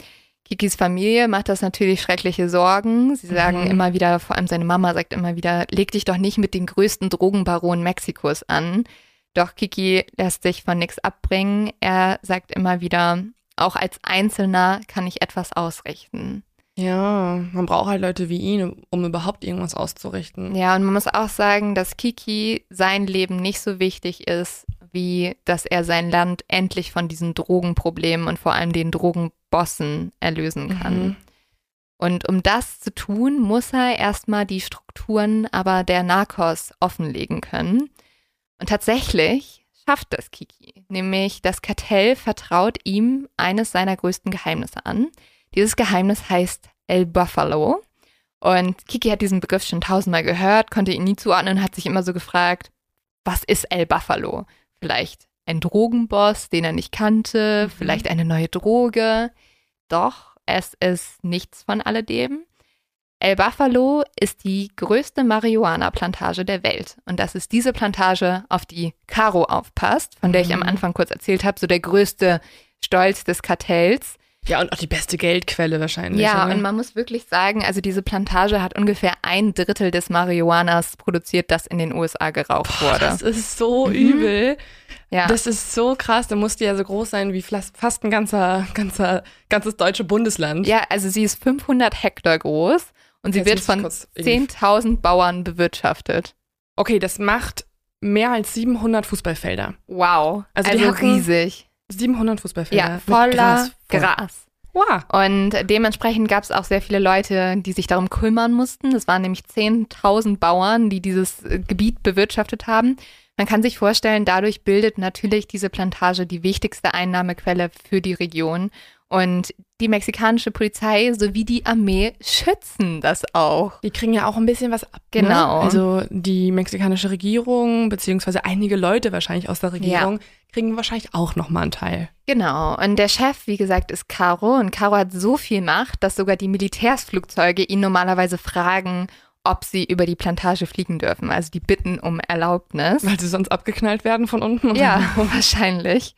Kikis Familie macht das natürlich schreckliche Sorgen. Sie sagen Mhm. immer wieder, vor allem seine Mama sagt immer wieder, leg dich doch nicht mit den größten Drogenbaronen Mexikos an. Doch Kiki lässt sich von nichts abbringen. Er sagt immer wieder, auch als Einzelner kann ich etwas ausrichten. Ja, man braucht halt Leute wie ihn, um überhaupt irgendwas auszurichten. Ja, und man muss auch sagen, dass Kiki sein Leben nicht so wichtig ist, wie dass er sein Land endlich von diesen Drogenproblemen und vor allem den Drogenbossen erlösen kann. Mhm. Und um das zu tun, muss er erstmal die Strukturen aber der Narcos offenlegen können. Und tatsächlich schafft das Kiki. Nämlich das Kartell vertraut ihm eines seiner größten Geheimnisse an. Dieses Geheimnis heißt El Buffalo. Und Kiki hat diesen Begriff schon tausendmal gehört, konnte ihn nie zuordnen und hat sich immer so gefragt, was ist El Buffalo? Vielleicht ein Drogenboss, den er nicht kannte, mhm. vielleicht eine neue Droge. Doch es ist nichts von alledem. El Buffalo ist die größte Marihuana-Plantage der Welt. Und das ist diese Plantage, auf die Caro aufpasst, von der ich am mhm. Anfang kurz erzählt habe, so der größte Stolz des Kartells. Ja, und auch die beste Geldquelle wahrscheinlich. Ja, oder? und man muss wirklich sagen, also diese Plantage hat ungefähr ein Drittel des Marihuanas produziert, das in den USA geraucht Boah, wurde. Das ist so mhm. übel. Ja. Das ist so krass. Da musste ja so groß sein wie fast ein ganzer, ganzer, ganzes deutsche Bundesland. Ja, also sie ist 500 Hektar groß und sie Jetzt wird von 10.000 Bauern bewirtschaftet. Okay, das macht mehr als 700 Fußballfelder. Wow. Also, also riesig. 700 Fußballfelder. Ja, voller Gras. Voll. Gras. Wow. Und dementsprechend gab es auch sehr viele Leute, die sich darum kümmern mussten. Es waren nämlich 10.000 Bauern, die dieses äh, Gebiet bewirtschaftet haben. Man kann sich vorstellen, dadurch bildet natürlich diese Plantage die wichtigste Einnahmequelle für die Region. Und die mexikanische Polizei sowie die Armee schützen das auch. Die kriegen ja auch ein bisschen was ab. Ne? Genau. Ne? Also die mexikanische Regierung, beziehungsweise einige Leute wahrscheinlich aus der Regierung, ja. kriegen wahrscheinlich auch nochmal einen Teil. Genau. Und der Chef, wie gesagt, ist Caro. Und Caro hat so viel Macht, dass sogar die Militärsflugzeuge ihn normalerweise fragen, ob sie über die Plantage fliegen dürfen. Also die bitten um Erlaubnis. Weil sie sonst abgeknallt werden von unten? Ja, [laughs] wahrscheinlich.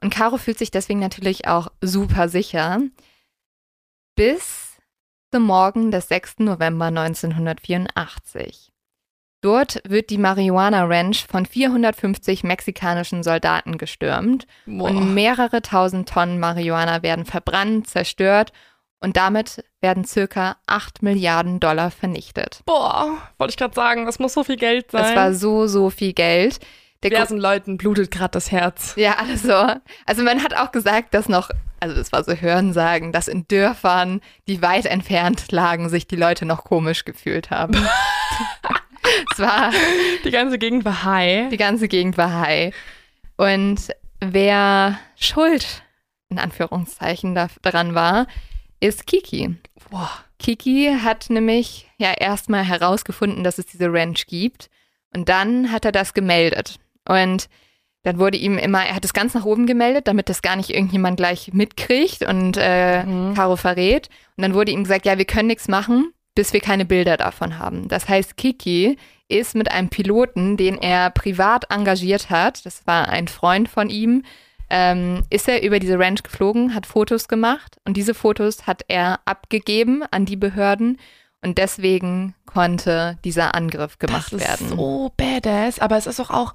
Und Caro fühlt sich deswegen natürlich auch super sicher. Bis zum Morgen des 6. November 1984. Dort wird die Marihuana Ranch von 450 mexikanischen Soldaten gestürmt Boah. und mehrere tausend Tonnen Marihuana werden verbrannt, zerstört und damit werden circa 8 Milliarden Dollar vernichtet. Boah, wollte ich gerade sagen, das muss so viel Geld sein. Das war so, so viel Geld. Der Diversen Leuten blutet gerade das Herz. Ja, also, also man hat auch gesagt, dass noch, also das war so Hörensagen, dass in Dörfern, die weit entfernt lagen, sich die Leute noch komisch gefühlt haben. [laughs] [laughs] es war. Die ganze Gegend war high. Die ganze Gegend war high. Und wer schuld, in Anführungszeichen, daran war, ist Kiki. Boah. Kiki hat nämlich ja erstmal herausgefunden, dass es diese Ranch gibt. Und dann hat er das gemeldet. Und dann wurde ihm immer, er hat es ganz nach oben gemeldet, damit das gar nicht irgendjemand gleich mitkriegt und äh, mhm. Caro verrät. Und dann wurde ihm gesagt, ja, wir können nichts machen, bis wir keine Bilder davon haben. Das heißt, Kiki ist mit einem Piloten, den er privat engagiert hat, das war ein Freund von ihm, ähm, ist er über diese Ranch geflogen, hat Fotos gemacht und diese Fotos hat er abgegeben an die Behörden und deswegen konnte dieser Angriff gemacht das ist werden. So badass, aber es ist doch auch,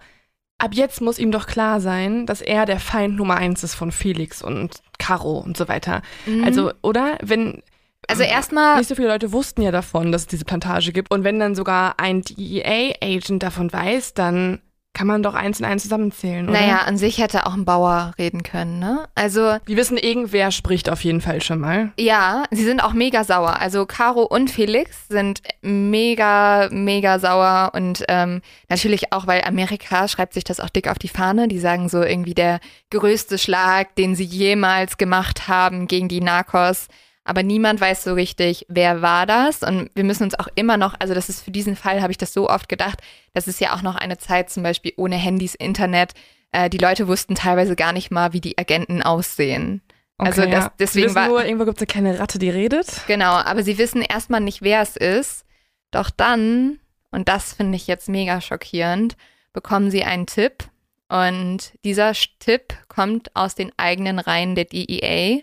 ab jetzt muss ihm doch klar sein, dass er der Feind Nummer eins ist von Felix und Caro und so weiter. Mhm. Also, oder? Wenn. Also erstmal. Nicht so viele Leute wussten ja davon, dass es diese Plantage gibt. Und wenn dann sogar ein DEA-Agent davon weiß, dann kann man doch eins und eins zusammenzählen, oder? Naja, an sich hätte auch ein Bauer reden können, ne? Also. Wir wissen, irgendwer spricht auf jeden Fall schon mal. Ja, sie sind auch mega sauer. Also Caro und Felix sind mega, mega sauer und ähm, natürlich auch, weil Amerika schreibt sich das auch dick auf die Fahne. Die sagen so irgendwie der größte Schlag, den sie jemals gemacht haben gegen die Narcos aber niemand weiß so richtig, wer war das. Und wir müssen uns auch immer noch, also das ist für diesen Fall, habe ich das so oft gedacht, das ist ja auch noch eine Zeit zum Beispiel ohne Handys, Internet. Äh, die Leute wussten teilweise gar nicht mal, wie die Agenten aussehen. Also okay, also das, ja. deswegen sie war nur, irgendwo gibt es eine kleine Ratte, die redet. Genau, aber sie wissen erstmal nicht, wer es ist. Doch dann, und das finde ich jetzt mega schockierend, bekommen sie einen Tipp. Und dieser Tipp kommt aus den eigenen Reihen der DEA.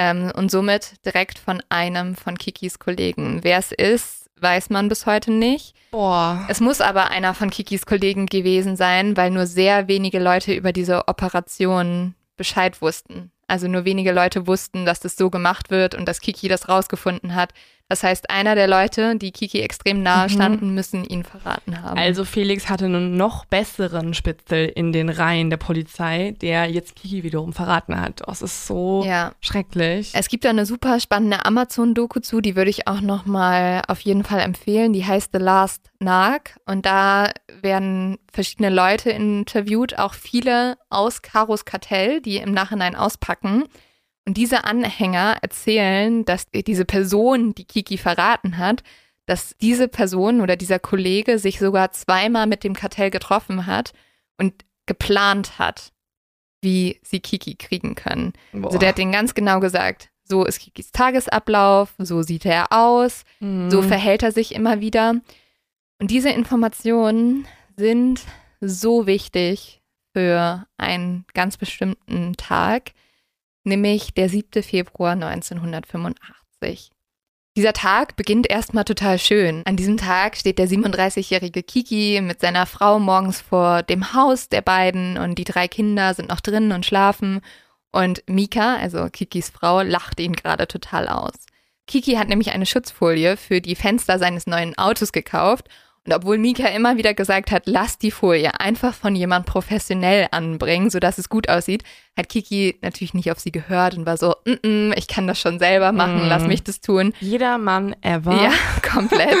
Ähm, und somit direkt von einem von Kikis Kollegen. Wer es ist, weiß man bis heute nicht. Boah. Es muss aber einer von Kikis Kollegen gewesen sein, weil nur sehr wenige Leute über diese Operation Bescheid wussten. Also nur wenige Leute wussten, dass das so gemacht wird und dass Kiki das rausgefunden hat. Das heißt, einer der Leute, die Kiki extrem nahe Mhm. standen, müssen ihn verraten haben. Also Felix hatte einen noch besseren Spitzel in den Reihen der Polizei, der jetzt Kiki wiederum verraten hat. Oh, es ist so ja. schrecklich. Es gibt da eine super spannende Amazon-Doku zu, die würde ich auch nochmal auf jeden Fall empfehlen. Die heißt The Last Narc und da werden verschiedene Leute interviewt, auch viele aus Karos Kartell, die im Nachhinein auspacken. Und diese Anhänger erzählen, dass diese Person, die Kiki verraten hat, dass diese Person oder dieser Kollege sich sogar zweimal mit dem Kartell getroffen hat und geplant hat, wie sie Kiki kriegen können. Also der hat denen ganz genau gesagt, so ist Kikis Tagesablauf, so sieht er aus, Mhm. so verhält er sich immer wieder. Und diese Informationen sind so wichtig für einen ganz bestimmten Tag, nämlich der 7. Februar 1985. Dieser Tag beginnt erstmal total schön. An diesem Tag steht der 37-jährige Kiki mit seiner Frau morgens vor dem Haus der beiden und die drei Kinder sind noch drin und schlafen. Und Mika, also Kikis Frau, lacht ihn gerade total aus. Kiki hat nämlich eine Schutzfolie für die Fenster seines neuen Autos gekauft. Und obwohl Mika immer wieder gesagt hat, lass die Folie einfach von jemand professionell anbringen, sodass es gut aussieht, hat Kiki natürlich nicht auf sie gehört und war so, mm -mm, ich kann das schon selber machen, Mm. lass mich das tun. Jeder Mann ever. Ja, [laughs] komplett.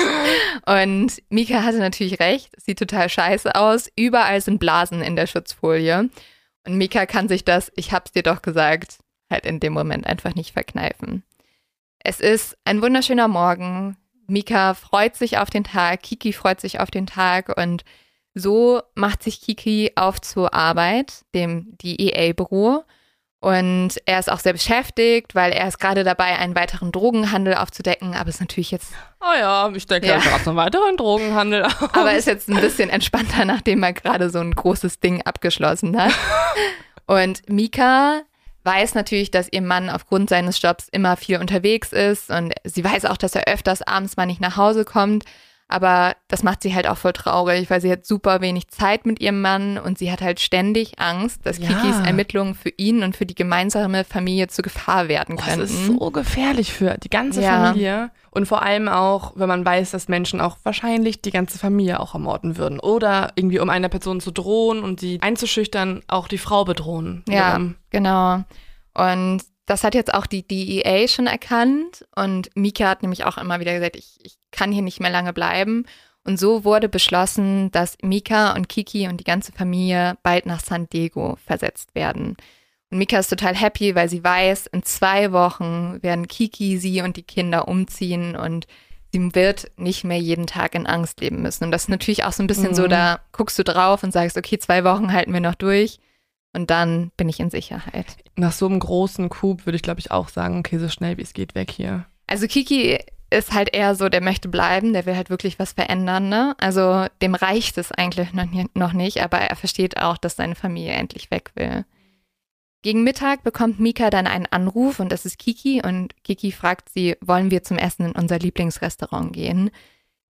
Und Mika hatte natürlich recht. Es sieht total scheiße aus. Überall sind Blasen in der Schutzfolie. Und Mika kann sich das, ich hab's dir doch gesagt, halt in dem Moment einfach nicht verkneifen. Es ist ein wunderschöner Morgen. Mika freut sich auf den Tag, Kiki freut sich auf den Tag und so macht sich Kiki auf zur Arbeit, dem DEA-Büro. Und er ist auch sehr beschäftigt, weil er ist gerade dabei, einen weiteren Drogenhandel aufzudecken. Aber ist natürlich jetzt, Oh ja, ich denke, Ja. ja. gerade einen weiteren Drogenhandel [laughs] auf. aber ist jetzt ein bisschen entspannter, nachdem er gerade so ein großes Ding abgeschlossen hat. [laughs] Und Mika weiß natürlich, dass ihr Mann aufgrund seines Jobs immer viel unterwegs ist und sie weiß auch, dass er öfters abends mal nicht nach Hause kommt. Aber das macht sie halt auch voll traurig, weil sie hat super wenig Zeit mit ihrem Mann und sie hat halt ständig Angst, dass Ja. Kikis Ermittlungen für ihn und für die gemeinsame Familie zu Gefahr werden Oh, könnten. Das ist so gefährlich für die ganze Ja. Familie. Und vor allem auch, wenn man weiß, dass Menschen auch wahrscheinlich die ganze Familie auch ermorden würden. Oder irgendwie, um einer Person zu drohen und sie einzuschüchtern, auch die Frau bedrohen. Ja, genau. Und das hat jetzt auch die DEA schon erkannt. Und Mika hat nämlich auch immer wieder gesagt, ich, ich kann hier nicht mehr lange bleiben. Und so wurde beschlossen, dass Mika und Kiki und die ganze Familie bald nach San Diego versetzt werden. Und Mika ist total happy, weil sie weiß, in zwei Wochen werden Kiki, sie und die Kinder umziehen und sie wird nicht mehr jeden Tag in Angst leben müssen. Und das ist natürlich auch so ein bisschen so, Mhm. da guckst du drauf und sagst, okay, zwei Wochen halten wir noch durch und dann bin ich in Sicherheit. Nach so einem großen Coup würde ich, glaube ich, auch sagen, okay, so schnell wie es geht, weg hier. Also Kiki ist halt eher so, der möchte bleiben, der will halt wirklich was verändern, ne? Also dem reicht es eigentlich noch, nicht, aber er versteht auch, dass seine Familie endlich weg will. Gegen Mittag bekommt Mika dann einen Anruf und das ist Kiki und Kiki fragt sie, wollen wir zum Essen in unser Lieblingsrestaurant gehen?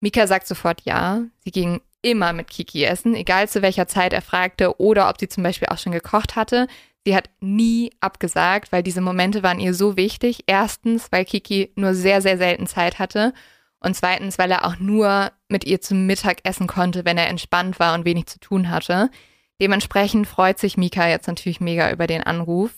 Mika sagt sofort ja. Sie ging immer mit Kiki essen, egal zu welcher Zeit er fragte oder ob sie zum Beispiel auch schon gekocht hatte. Sie hat nie abgesagt, weil diese Momente waren ihr so wichtig. Erstens, weil Kiki nur sehr, sehr selten Zeit hatte. Und zweitens, weil er auch nur mit ihr zum Mittag essen konnte, wenn er entspannt war und wenig zu tun hatte. Dementsprechend freut sich Mika jetzt natürlich mega über den Anruf.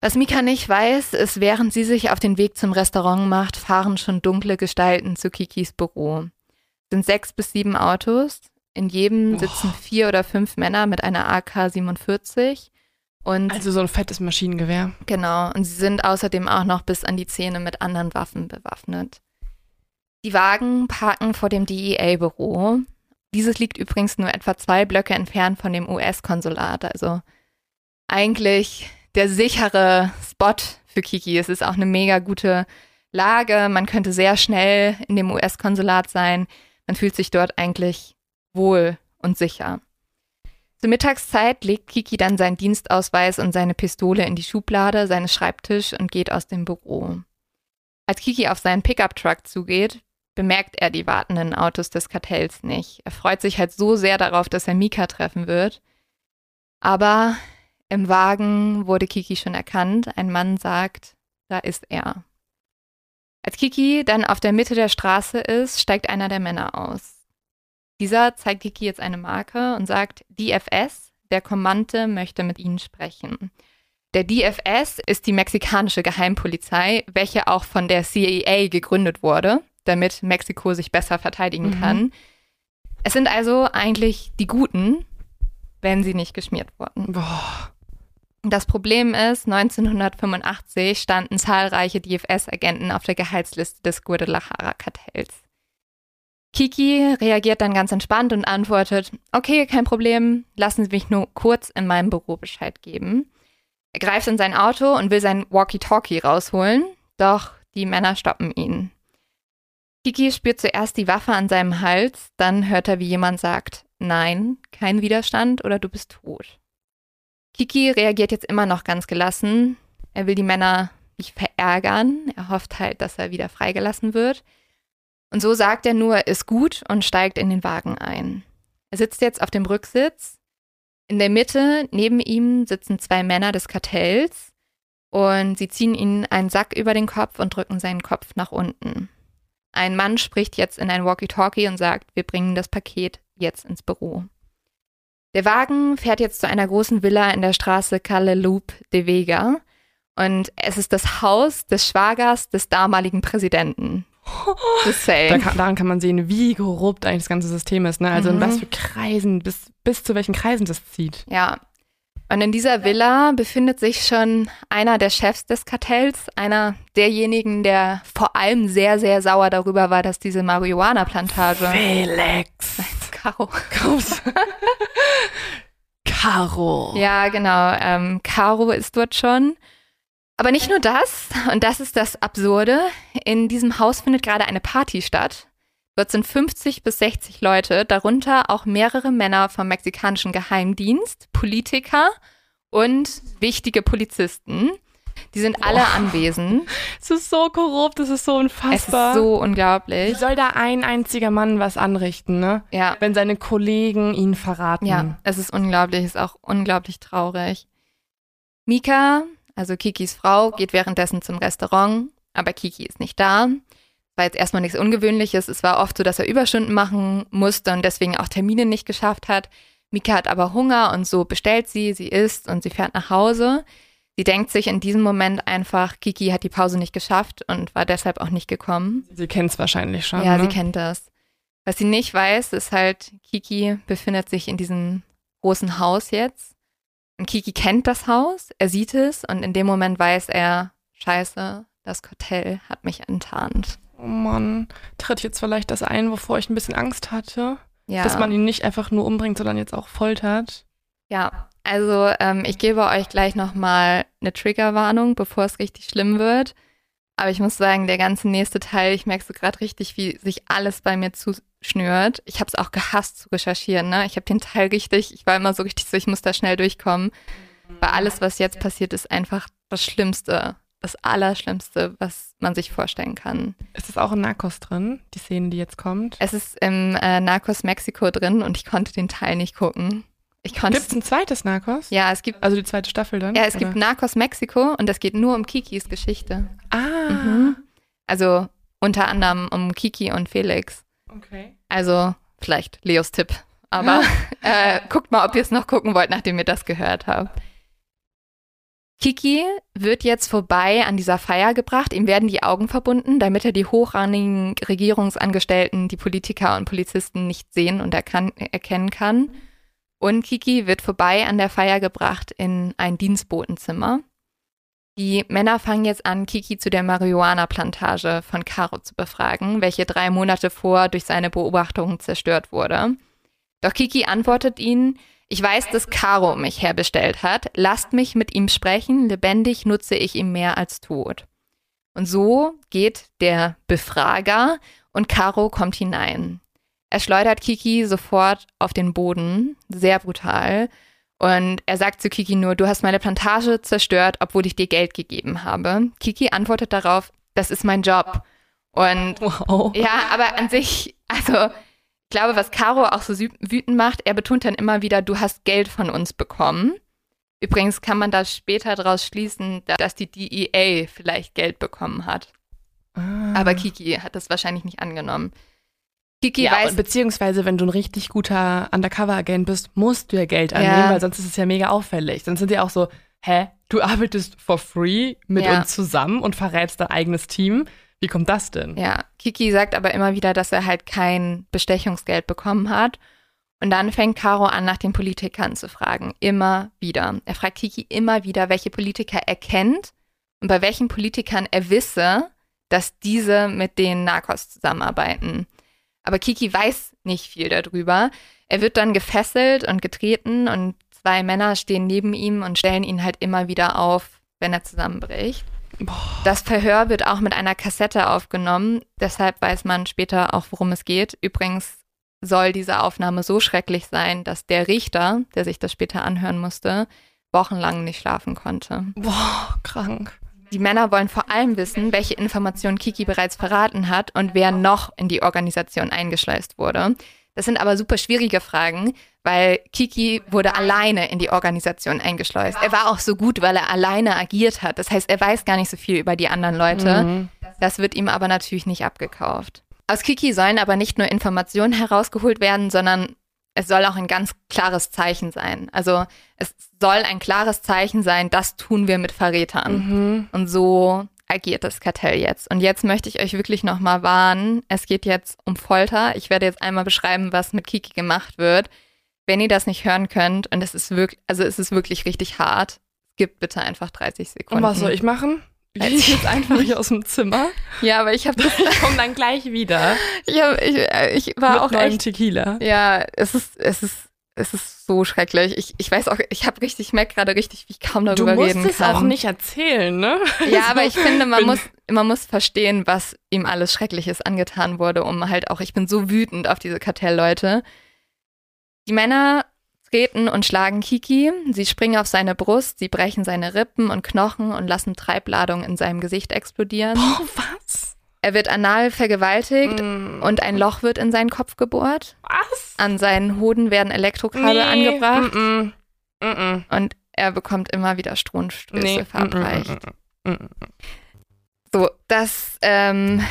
Was Mika nicht weiß, ist, während sie sich auf den Weg zum Restaurant macht, fahren schon dunkle Gestalten zu Kikis Büro. Es sind sechs bis sieben Autos. In jedem sitzen vier oder fünf Männer mit einer AK-47. Und Also so ein fettes Maschinengewehr. Genau, und sie sind außerdem auch noch bis an die Zähne mit anderen Waffen bewaffnet. Die Wagen parken vor dem DEA-Büro. Dieses liegt übrigens nur etwa zwei Blöcke entfernt von dem US-Konsulat, also eigentlich der sichere Spot für Kiki. Es ist auch eine mega gute Lage. Man könnte sehr schnell in dem US-Konsulat sein. Man fühlt sich dort eigentlich wohl und sicher. Zur Mittagszeit legt Kiki dann seinen Dienstausweis und seine Pistole in die Schublade seines Schreibtisch und geht aus dem Büro. Als Kiki auf seinen Pickup-Truck zugeht, bemerkt er die wartenden Autos des Kartells nicht. Er freut sich halt so sehr darauf, dass er Mika treffen wird. Aber im Wagen wurde Kiki schon erkannt. Ein Mann sagt, da ist er. Als Kiki dann auf der Mitte der Straße ist, steigt einer der Männer aus. Dieser zeigt Kiki jetzt eine Marke und sagt, DFS, der Kommande möchte mit Ihnen sprechen. Der DFS ist die mexikanische Geheimpolizei, welche auch von der CIA gegründet wurde, damit Mexiko sich besser verteidigen Mhm. kann. Es sind also eigentlich die Guten, wenn sie nicht geschmiert wurden. Boah. Das Problem ist, 1985 standen zahlreiche DFS-Agenten auf der Gehaltsliste des Guadalajara-Kartells. Kiki reagiert dann ganz entspannt und antwortet, okay, kein Problem, lassen Sie mich nur kurz in meinem Büro Bescheid geben. Er greift in sein Auto und will sein Walkie-Talkie rausholen, doch die Männer stoppen ihn. Kiki spürt zuerst die Waffe an seinem Hals, dann hört er, wie jemand sagt, nein, kein Widerstand oder du bist tot. Kiki reagiert jetzt immer noch ganz gelassen. Er will die Männer nicht verärgern. Er hofft halt, dass er wieder freigelassen wird. Und so sagt er nur, ist gut und steigt in den Wagen ein. Er sitzt jetzt auf dem Rücksitz. In der Mitte neben ihm sitzen zwei Männer des Kartells und sie ziehen ihm einen Sack über den Kopf und drücken seinen Kopf nach unten. Ein Mann spricht jetzt in ein Walkie-Talkie und sagt, wir bringen das Paket jetzt ins Büro. Der Wagen fährt jetzt zu einer großen Villa in der Straße Calle Loop de Vega und es ist das Haus des Schwagers des damaligen Präsidenten. [laughs] Da kann, daran kann man sehen, wie korrupt eigentlich das ganze System ist. Ne? Also in Mhm. was für Kreisen, bis, bis zu welchen Kreisen das zieht. Ja. Und in dieser Villa befindet sich schon einer der Chefs des Kartells, einer derjenigen, der vor allem sehr, sehr sauer darüber war, dass diese Marihuana-Plantage. Felix. [laughs] Caro. Caro. [laughs] Ja, genau. Ähm, Caro ist dort schon. Aber nicht nur das, und das ist das Absurde, in diesem Haus findet gerade eine Party statt. Dort sind 50 bis 60 Leute, darunter auch mehrere Männer vom mexikanischen Geheimdienst, Politiker und wichtige Polizisten. Die sind alle Boah. anwesend. Es ist so korrupt, es ist so Es ist unfassbar. so Wie unglaublich. soll da ein einziger Mann was anrichten, ne? Ja, Wenn seine Kollegen ihn verraten. ja, es ist unglaublich, es ist auch unglaublich traurig. Mika, also Kikis Frau, geht währenddessen zum Restaurant, aber Kiki ist nicht da. War jetzt erstmal nichts Ungewöhnliches. Es war oft so, dass er Überstunden machen musste und deswegen auch Termine nicht geschafft hat. Mika hat aber Hunger und so bestellt sie, sie isst und sie fährt nach Hause. Sie denkt sich in diesem Moment einfach, Kiki hat die Pause nicht geschafft und war deshalb auch nicht gekommen. Sie kennt es wahrscheinlich schon. Ja, ne? sie kennt das. Was sie nicht weiß, ist halt, Kiki befindet sich in diesem großen Haus jetzt. Und Kiki kennt das Haus, er sieht es und in dem Moment weiß er, scheiße, das Kartell hat mich enttarnt. Oh Mann, tritt jetzt vielleicht das ein, wovor ich ein bisschen Angst hatte. Ja, Dass man ihn nicht einfach nur umbringt, sondern jetzt auch foltert. ja. also ähm, ich gebe euch gleich nochmal eine Triggerwarnung, bevor es richtig schlimm wird. Aber ich muss sagen, der ganze nächste Teil, ich merke so gerade richtig, wie sich alles bei mir zuschnürt. Ich habe es auch gehasst zu recherchieren. Ne? Ich habe den Teil richtig, ich war immer so richtig so, ich muss da schnell durchkommen. Weil alles, was jetzt passiert, ist einfach das Schlimmste, das Allerschlimmste, was man sich vorstellen kann. Ist es auch in Narcos drin, die Szene, die jetzt kommt? Es ist im äh, Narcos Mexiko drin und ich konnte den Teil nicht gucken. Gibt es ein zweites Narcos? Ja, es gibt Also die zweite Staffel dann? Ja, es gibt oder? Narcos Mexiko und das geht nur um Kikis Geschichte. Ah, Mhm. Also unter anderem um Kiki und Felix. Okay. Also vielleicht Leos Tipp. Aber [laughs] äh, guckt mal, ob ihr es noch gucken wollt, nachdem ihr das gehört habt. Kiki wird jetzt vorbei an dieser Feier gebracht. Ihm werden die Augen verbunden, damit er die hochrangigen Regierungsangestellten, die Politiker und Polizisten nicht sehen und erkennen kann. Und Kiki wird vorbei an der Feier gebracht in ein Dienstbotenzimmer. Die Männer fangen jetzt an, Kiki zu der Marihuana-Plantage von Caro zu befragen, welche drei Monate vor durch seine Beobachtungen zerstört wurde. Doch Kiki antwortet ihnen, ich weiß, dass Caro mich herbestellt hat. Lasst mich mit ihm sprechen. Lebendig nutze ich ihm mehr als tot. Und so geht der Befrager und Caro kommt hinein. Er schleudert Kiki sofort auf den Boden, sehr brutal. Und er sagt zu Kiki nur, du hast meine Plantage zerstört, obwohl ich dir Geld gegeben habe. Kiki antwortet darauf, das ist mein Job. Und Wow. ja, aber an sich, also ich glaube, was Caro auch so wütend macht, er betont dann immer wieder, du hast Geld von uns bekommen. Übrigens kann man da später daraus schließen, da- dass die DEA vielleicht Geld bekommen hat. Ah. Aber Kiki hat das wahrscheinlich nicht angenommen. Kiki ja, weiß, beziehungsweise wenn du ein richtig guter Undercover-Agent bist, musst du ja Geld annehmen, Ja. weil sonst ist es ja mega auffällig. Sonst sind die auch so, hä, du arbeitest for free mit Ja. uns zusammen und verrätst dein eigenes Team. Wie kommt das denn? ja, Kiki sagt aber immer wieder, dass er halt kein Bestechungsgeld bekommen hat. Und dann fängt Caro an, nach den Politikern zu fragen. Immer wieder. Er fragt Kiki immer wieder, welche Politiker er kennt und bei welchen Politikern er wisse, dass diese mit den Narcos zusammenarbeiten. Aber Kiki weiß nicht viel darüber. Er wird dann gefesselt und getreten und zwei Männer stehen neben ihm und stellen ihn halt immer wieder auf, wenn er zusammenbricht. Das Verhör wird auch mit einer Kassette aufgenommen, deshalb weiß man später auch, worum es geht. Übrigens soll diese Aufnahme so schrecklich sein, dass der Richter, der sich das später anhören musste, wochenlang nicht schlafen konnte. Boah, krank. Die Männer wollen vor allem wissen, welche Informationen Kiki bereits verraten hat und wer noch in die Organisation eingeschleust wurde. Das sind aber super schwierige Fragen, weil Kiki wurde alleine in die Organisation eingeschleust. Er war auch so gut, weil er alleine agiert hat. Das heißt, er weiß gar nicht so viel über die anderen Leute. Mhm. Das wird ihm aber natürlich nicht abgekauft. Aus Kiki sollen aber nicht nur Informationen herausgeholt werden, sondern es soll auch ein ganz klares Zeichen sein. Also es soll ein klares Zeichen sein, das tun wir mit Verrätern. Mhm. Und so agiert das Kartell jetzt. Und jetzt möchte ich euch wirklich nochmal warnen. Es geht jetzt um Folter. Ich werde jetzt einmal beschreiben, was mit Kiki gemacht wird. Wenn ihr das nicht hören könnt, und es ist wirklich, also es ist wirklich richtig hart, gibt bitte einfach 30 Sekunden. Und was soll ich machen? Ich Weiß gehe jetzt einfach hier [laughs] aus dem Zimmer. Ja, aber ich habe das, [laughs] Ich komme dann gleich wieder. ich, hab, ich, äh, ich war mit auch neuem echt Tequila. Ja, es ist, es ist, es ist so schrecklich. Ich, ich weiß auch, ich habe richtig, ich merke gerade richtig, wie ich kaum Du darüber musst reden es kann. auch nicht erzählen, ne? Ja, aber ich finde, man muss, man muss verstehen, was ihm alles Schreckliches angetan wurde, um halt auch, ich bin so wütend auf diese Kartellleute. Die Männer treten und schlagen Kiki. Sie springen auf seine Brust, sie brechen seine Rippen und Knochen und lassen Treibladungen in seinem Gesicht explodieren. Oh, was? Er wird anal vergewaltigt Mm, und ein Loch wird in seinen Kopf gebohrt. was? An seinen Hoden werden Elektrokabel Nee, angebracht. Mm -mm. Und er bekommt immer wieder Stromstöße Nee. verabreicht. So, das ähm,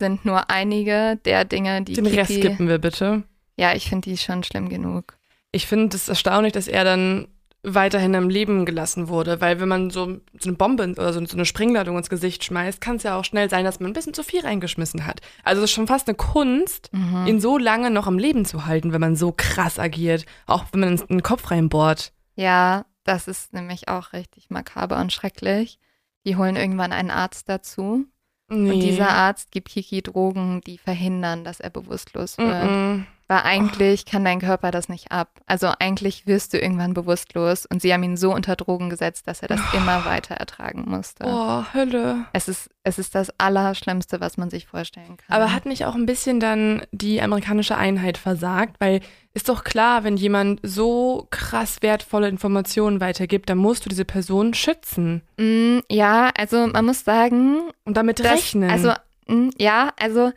sind nur einige der Dinge, die Den Rest Kiki, skippen wir bitte. Ja, ich finde die schon schlimm genug. Ich finde es erstaunlich, dass er dann weiterhin am Leben gelassen wurde, weil wenn man so, so eine Bombe oder so, so eine Sprengladung ins Gesicht schmeißt, kann es ja auch schnell sein, dass man ein bisschen zu viel reingeschmissen hat. Also es ist schon fast eine Kunst, Mhm. ihn so lange noch am Leben zu halten, wenn man so krass agiert, auch wenn man in den Kopf reinbohrt. Ja, das ist nämlich auch richtig makaber und schrecklich. Die holen irgendwann einen Arzt dazu. Nee. Und dieser Arzt gibt Kiki Drogen, die verhindern, dass er bewusstlos wird. Mm Weil eigentlich kann dein Körper das nicht ab. Also eigentlich wirst du irgendwann bewusstlos. Und sie haben ihn so unter Drogen gesetzt, dass er das immer weiter ertragen musste. Oh, Hölle. Es ist, es ist das Allerschlimmste, was man sich vorstellen kann. Aber hat nicht auch ein bisschen dann die amerikanische Einheit versagt? Weil ist doch klar, wenn jemand so krass wertvolle Informationen weitergibt, dann musst du diese Person schützen Mm, ja, also man muss sagen, und damit dass, rechnen. also mm, ja, also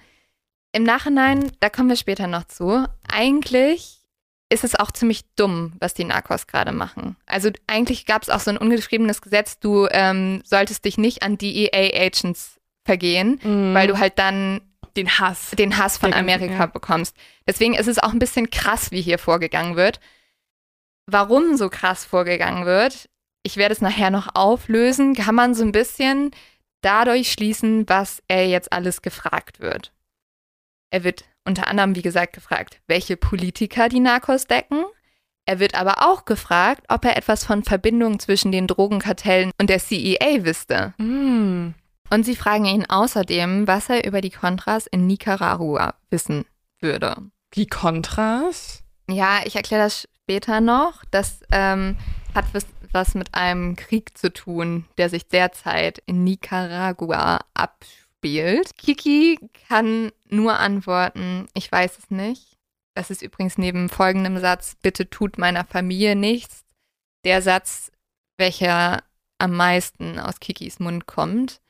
im Nachhinein, da kommen wir später noch zu. Eigentlich ist es auch ziemlich dumm, was die Narcos gerade machen. Also eigentlich gab es auch so ein ungeschriebenes Gesetz, du ähm, solltest dich nicht an DEA-Agents vergehen, Mhm. weil du halt dann den Hass. den Hass von Amerika ja. bekommst. Deswegen ist es auch ein bisschen krass, wie hier vorgegangen wird. Warum so krass vorgegangen wird, ich werde es nachher noch auflösen, kann man so ein bisschen dadurch schließen, was er jetzt alles gefragt wird. Er wird unter anderem, wie gesagt, gefragt, welche Politiker die Narcos decken. Er wird aber auch gefragt, ob er etwas von Verbindungen zwischen den Drogenkartellen und der CEA wüsste. Mhm. Und sie fragen ihn außerdem, was er über die Contras in Nicaragua wissen würde. Die Kontras? Ja, ich erkläre das später noch. Das ähm, hat was, was mit einem Krieg zu tun, der sich derzeit in Nicaragua abspielt. Kiki kann nur antworten, ich weiß es nicht. Das ist übrigens neben folgendem Satz, bitte tut meiner Familie nichts. Der Satz, welcher am meisten aus Kikis Mund kommt.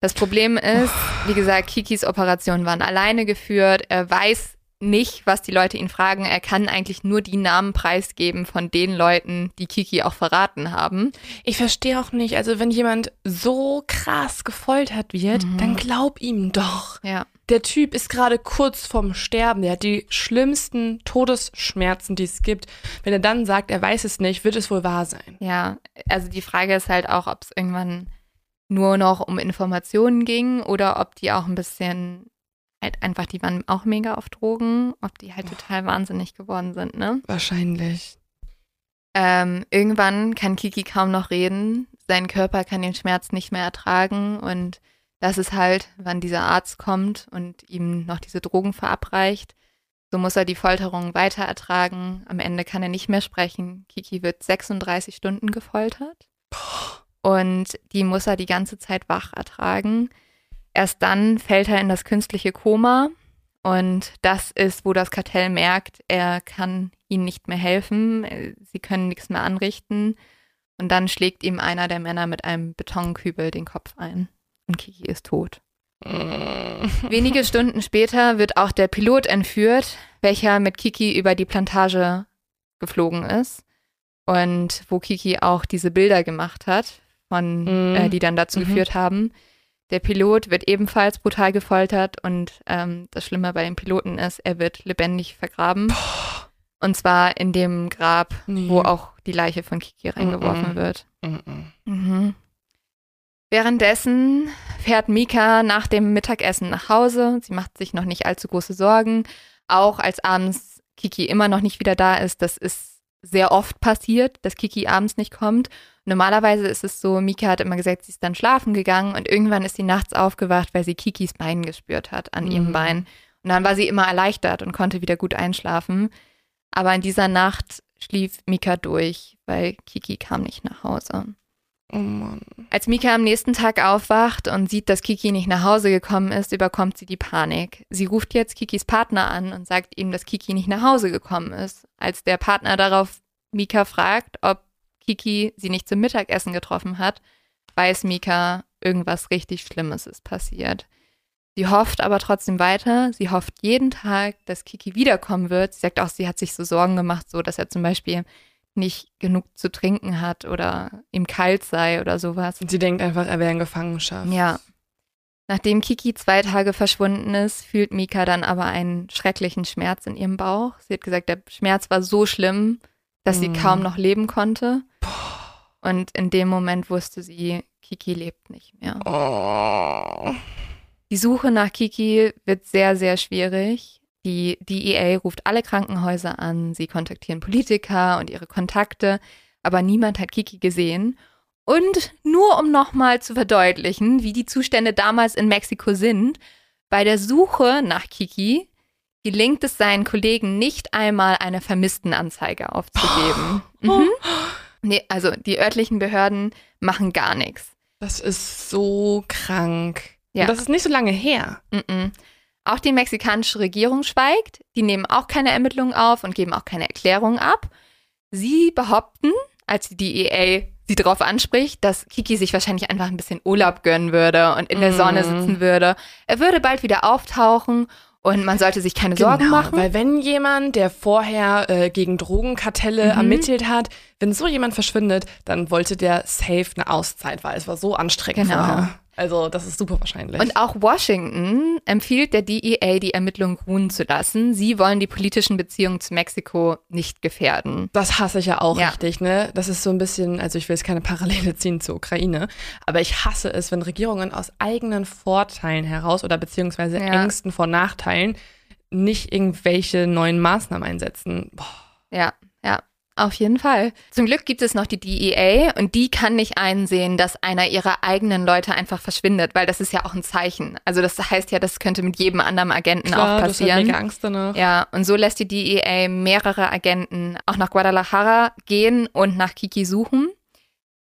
Das Problem ist, wie gesagt, Kikis Operationen waren alleine geführt. Er weiß nicht, was die Leute ihn fragen. Er kann eigentlich nur die Namen preisgeben von den Leuten, die Kiki auch verraten haben. Ich verstehe auch nicht, also wenn jemand so krass gefoltert wird, Mhm. dann glaub ihm doch. Ja. Der Typ ist gerade kurz vorm Sterben. Der hat die schlimmsten Todesschmerzen, die es gibt. Wenn er dann sagt, er weiß es nicht, wird es wohl wahr sein. Ja, also die Frage ist halt auch, ob es irgendwann nur noch um Informationen ging oder ob die auch ein bisschen halt einfach, die waren auch mega auf Drogen, ob die halt total wahnsinnig geworden sind, ne? Wahrscheinlich. Ähm, irgendwann kann Kiki kaum noch reden, sein Körper kann den Schmerz nicht mehr ertragen und das ist halt, wann dieser Arzt kommt und ihm noch diese Drogen verabreicht. So muss er die Folterung weiter ertragen. Am Ende kann er nicht mehr sprechen. Kiki wird 36 Stunden gefoltert und die muss er die ganze Zeit wach ertragen. Erst dann fällt er in das künstliche Koma und das ist, wo das Kartell merkt, er kann ihnen nicht mehr helfen, sie können nichts mehr anrichten und dann schlägt ihm einer der Männer mit einem Betonkübel den Kopf ein und Kiki ist tot. [laughs] Wenige Stunden später wird auch der Pilot entführt, welcher mit Kiki über die Plantage geflogen ist und wo Kiki auch diese Bilder gemacht hat, von, Mhm. äh, die dann dazu Mhm. geführt haben. Der Pilot wird ebenfalls brutal gefoltert und ähm, das Schlimme bei dem Piloten ist, er wird lebendig vergraben. Und zwar in dem Grab, Nee. wo auch die Leiche von Kiki reingeworfen Mhm. wird. Mhm. Mhm. Währenddessen fährt Mika nach dem Mittagessen nach Hause. Sie macht sich noch nicht allzu große Sorgen. Auch als abends Kiki immer noch nicht wieder da ist, das ist sehr oft passiert, dass Kiki abends nicht kommt. Normalerweise ist es so, Mika hat immer gesagt, sie ist dann schlafen gegangen und irgendwann ist sie nachts aufgewacht, weil sie Kikis Bein gespürt hat an ihrem Mhm. Bein. Und dann war sie immer erleichtert und konnte wieder gut einschlafen. Aber in dieser Nacht schlief Mika durch, weil Kiki kam nicht nach Hause. Oh Mann. Als Mika am nächsten Tag aufwacht und sieht, dass Kiki nicht nach Hause gekommen ist, überkommt sie die Panik. Sie ruft jetzt Kikis Partner an und sagt ihm, dass Kiki nicht nach Hause gekommen ist. Als der Partner darauf Mika fragt, ob Kiki sie nicht zum Mittagessen getroffen hat, weiß Mika, irgendwas richtig Schlimmes ist passiert. Sie hofft aber trotzdem weiter. Sie hofft jeden Tag, dass Kiki wiederkommen wird. Sie sagt auch, sie hat sich so Sorgen gemacht, so dass er zum Beispiel nicht genug zu trinken hat oder ihm kalt sei oder sowas. Sie denkt einfach, er wäre in Gefangenschaft. Ja. Nachdem Kiki zwei Tage verschwunden ist, fühlt Mika dann aber einen schrecklichen Schmerz in ihrem Bauch. Sie hat gesagt, der Schmerz war so schlimm, dass sie Mhm. kaum noch leben konnte. Und in dem Moment wusste sie, Kiki lebt nicht mehr. Oh. Die Suche nach Kiki wird sehr, sehr schwierig. Die DEA ruft alle Krankenhäuser an, sie kontaktieren Politiker und ihre Kontakte, aber niemand hat Kiki gesehen. Und nur um nochmal zu verdeutlichen, wie die Zustände damals in Mexiko sind, bei der Suche nach Kiki gelingt es seinen Kollegen nicht einmal eine Vermisstenanzeige aufzugeben. Mhm. Nee, also die örtlichen Behörden machen gar nichts. Das ist so krank. Ja. Und das ist nicht so lange her. Mm-mm. Auch die mexikanische Regierung schweigt. Die nehmen auch keine Ermittlungen auf und geben auch keine Erklärungen ab. Sie behaupten, als die DEA sie darauf anspricht, dass Kiki sich wahrscheinlich einfach ein bisschen Urlaub gönnen würde und in der. Sonne sitzen würde. Er würde bald wieder auftauchen und man sollte sich keine Sorgen machen. Genau, Weil wenn jemand, der vorher äh, gegen Drogenkartelle Mhm. ermittelt hat, wenn so jemand verschwindet, dann wollte der safe eine Auszeit, weil es war so anstrengend Genau. vorher. Also das ist super wahrscheinlich. Und auch Washington empfiehlt der DEA, die Ermittlungen ruhen zu lassen. Sie wollen die politischen Beziehungen zu Mexiko nicht gefährden. das hasse ich ja auch Ja. richtig, ne? Das ist so ein bisschen, also ich will jetzt keine Parallele [laughs] ziehen zur Ukraine, aber ich hasse es, wenn Regierungen aus eigenen Vorteilen heraus oder beziehungsweise Ja. Ängsten vor Nachteilen nicht irgendwelche neuen Maßnahmen einsetzen. Boah. Ja, ja, auf jeden Fall. Zum Glück gibt es noch die DEA und die kann nicht einsehen, dass einer ihrer eigenen Leute einfach verschwindet, weil das ist ja auch ein Zeichen. Also das heißt ja, das könnte mit jedem anderen Agenten Klar, auch passieren. mega Angst danach. Ja, und so lässt die DEA mehrere Agenten auch nach Guadalajara gehen und nach Kiki suchen.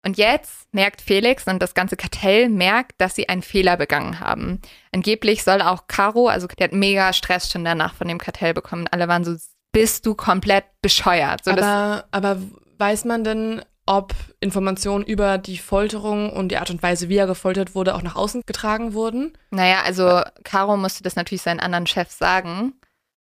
Und jetzt merkt Felix und das ganze Kartell merkt, dass sie einen Fehler begangen haben. Angeblich soll auch Caro, also der hat mega Stress schon danach von dem Kartell bekommen. Alle waren so, bist du komplett bescheuert. So, aber, aber weiß man denn, ob Informationen über die Folterung und die Art und Weise, wie er gefoltert wurde, auch nach außen getragen wurden? naja, also Caro musste das natürlich seinen anderen Chefs sagen.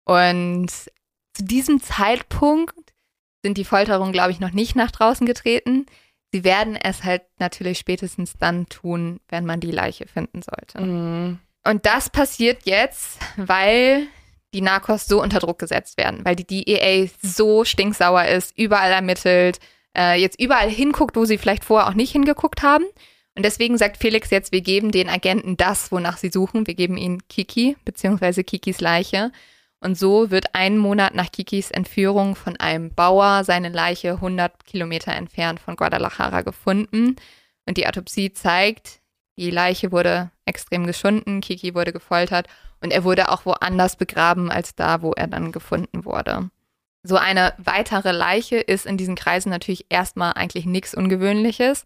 Und zu diesem Zeitpunkt sind die Folterungen, glaube ich, noch nicht nach draußen getreten. Sie werden es halt natürlich spätestens dann tun, wenn man die Leiche finden sollte. Mhm. Und das passiert jetzt, weil die Narcos so unter Druck gesetzt werden, weil die DEA so stinksauer ist, überall ermittelt, äh, jetzt überall hinguckt, wo sie vielleicht vorher auch nicht hingeguckt haben. Und deswegen sagt Felix jetzt, wir geben den Agenten das, wonach sie suchen. Wir geben ihnen Kiki, beziehungsweise Kikis Leiche. Und so wird einen Monat nach Kikis Entführung von einem Bauer seine Leiche 100 Kilometer entfernt von Guadalajara gefunden. Und die Autopsie zeigt, die Leiche wurde extrem geschunden, Kiki wurde gefoltert und er wurde auch woanders begraben als da, wo er dann gefunden wurde. So eine weitere Leiche ist in diesen Kreisen natürlich erstmal eigentlich nichts Ungewöhnliches.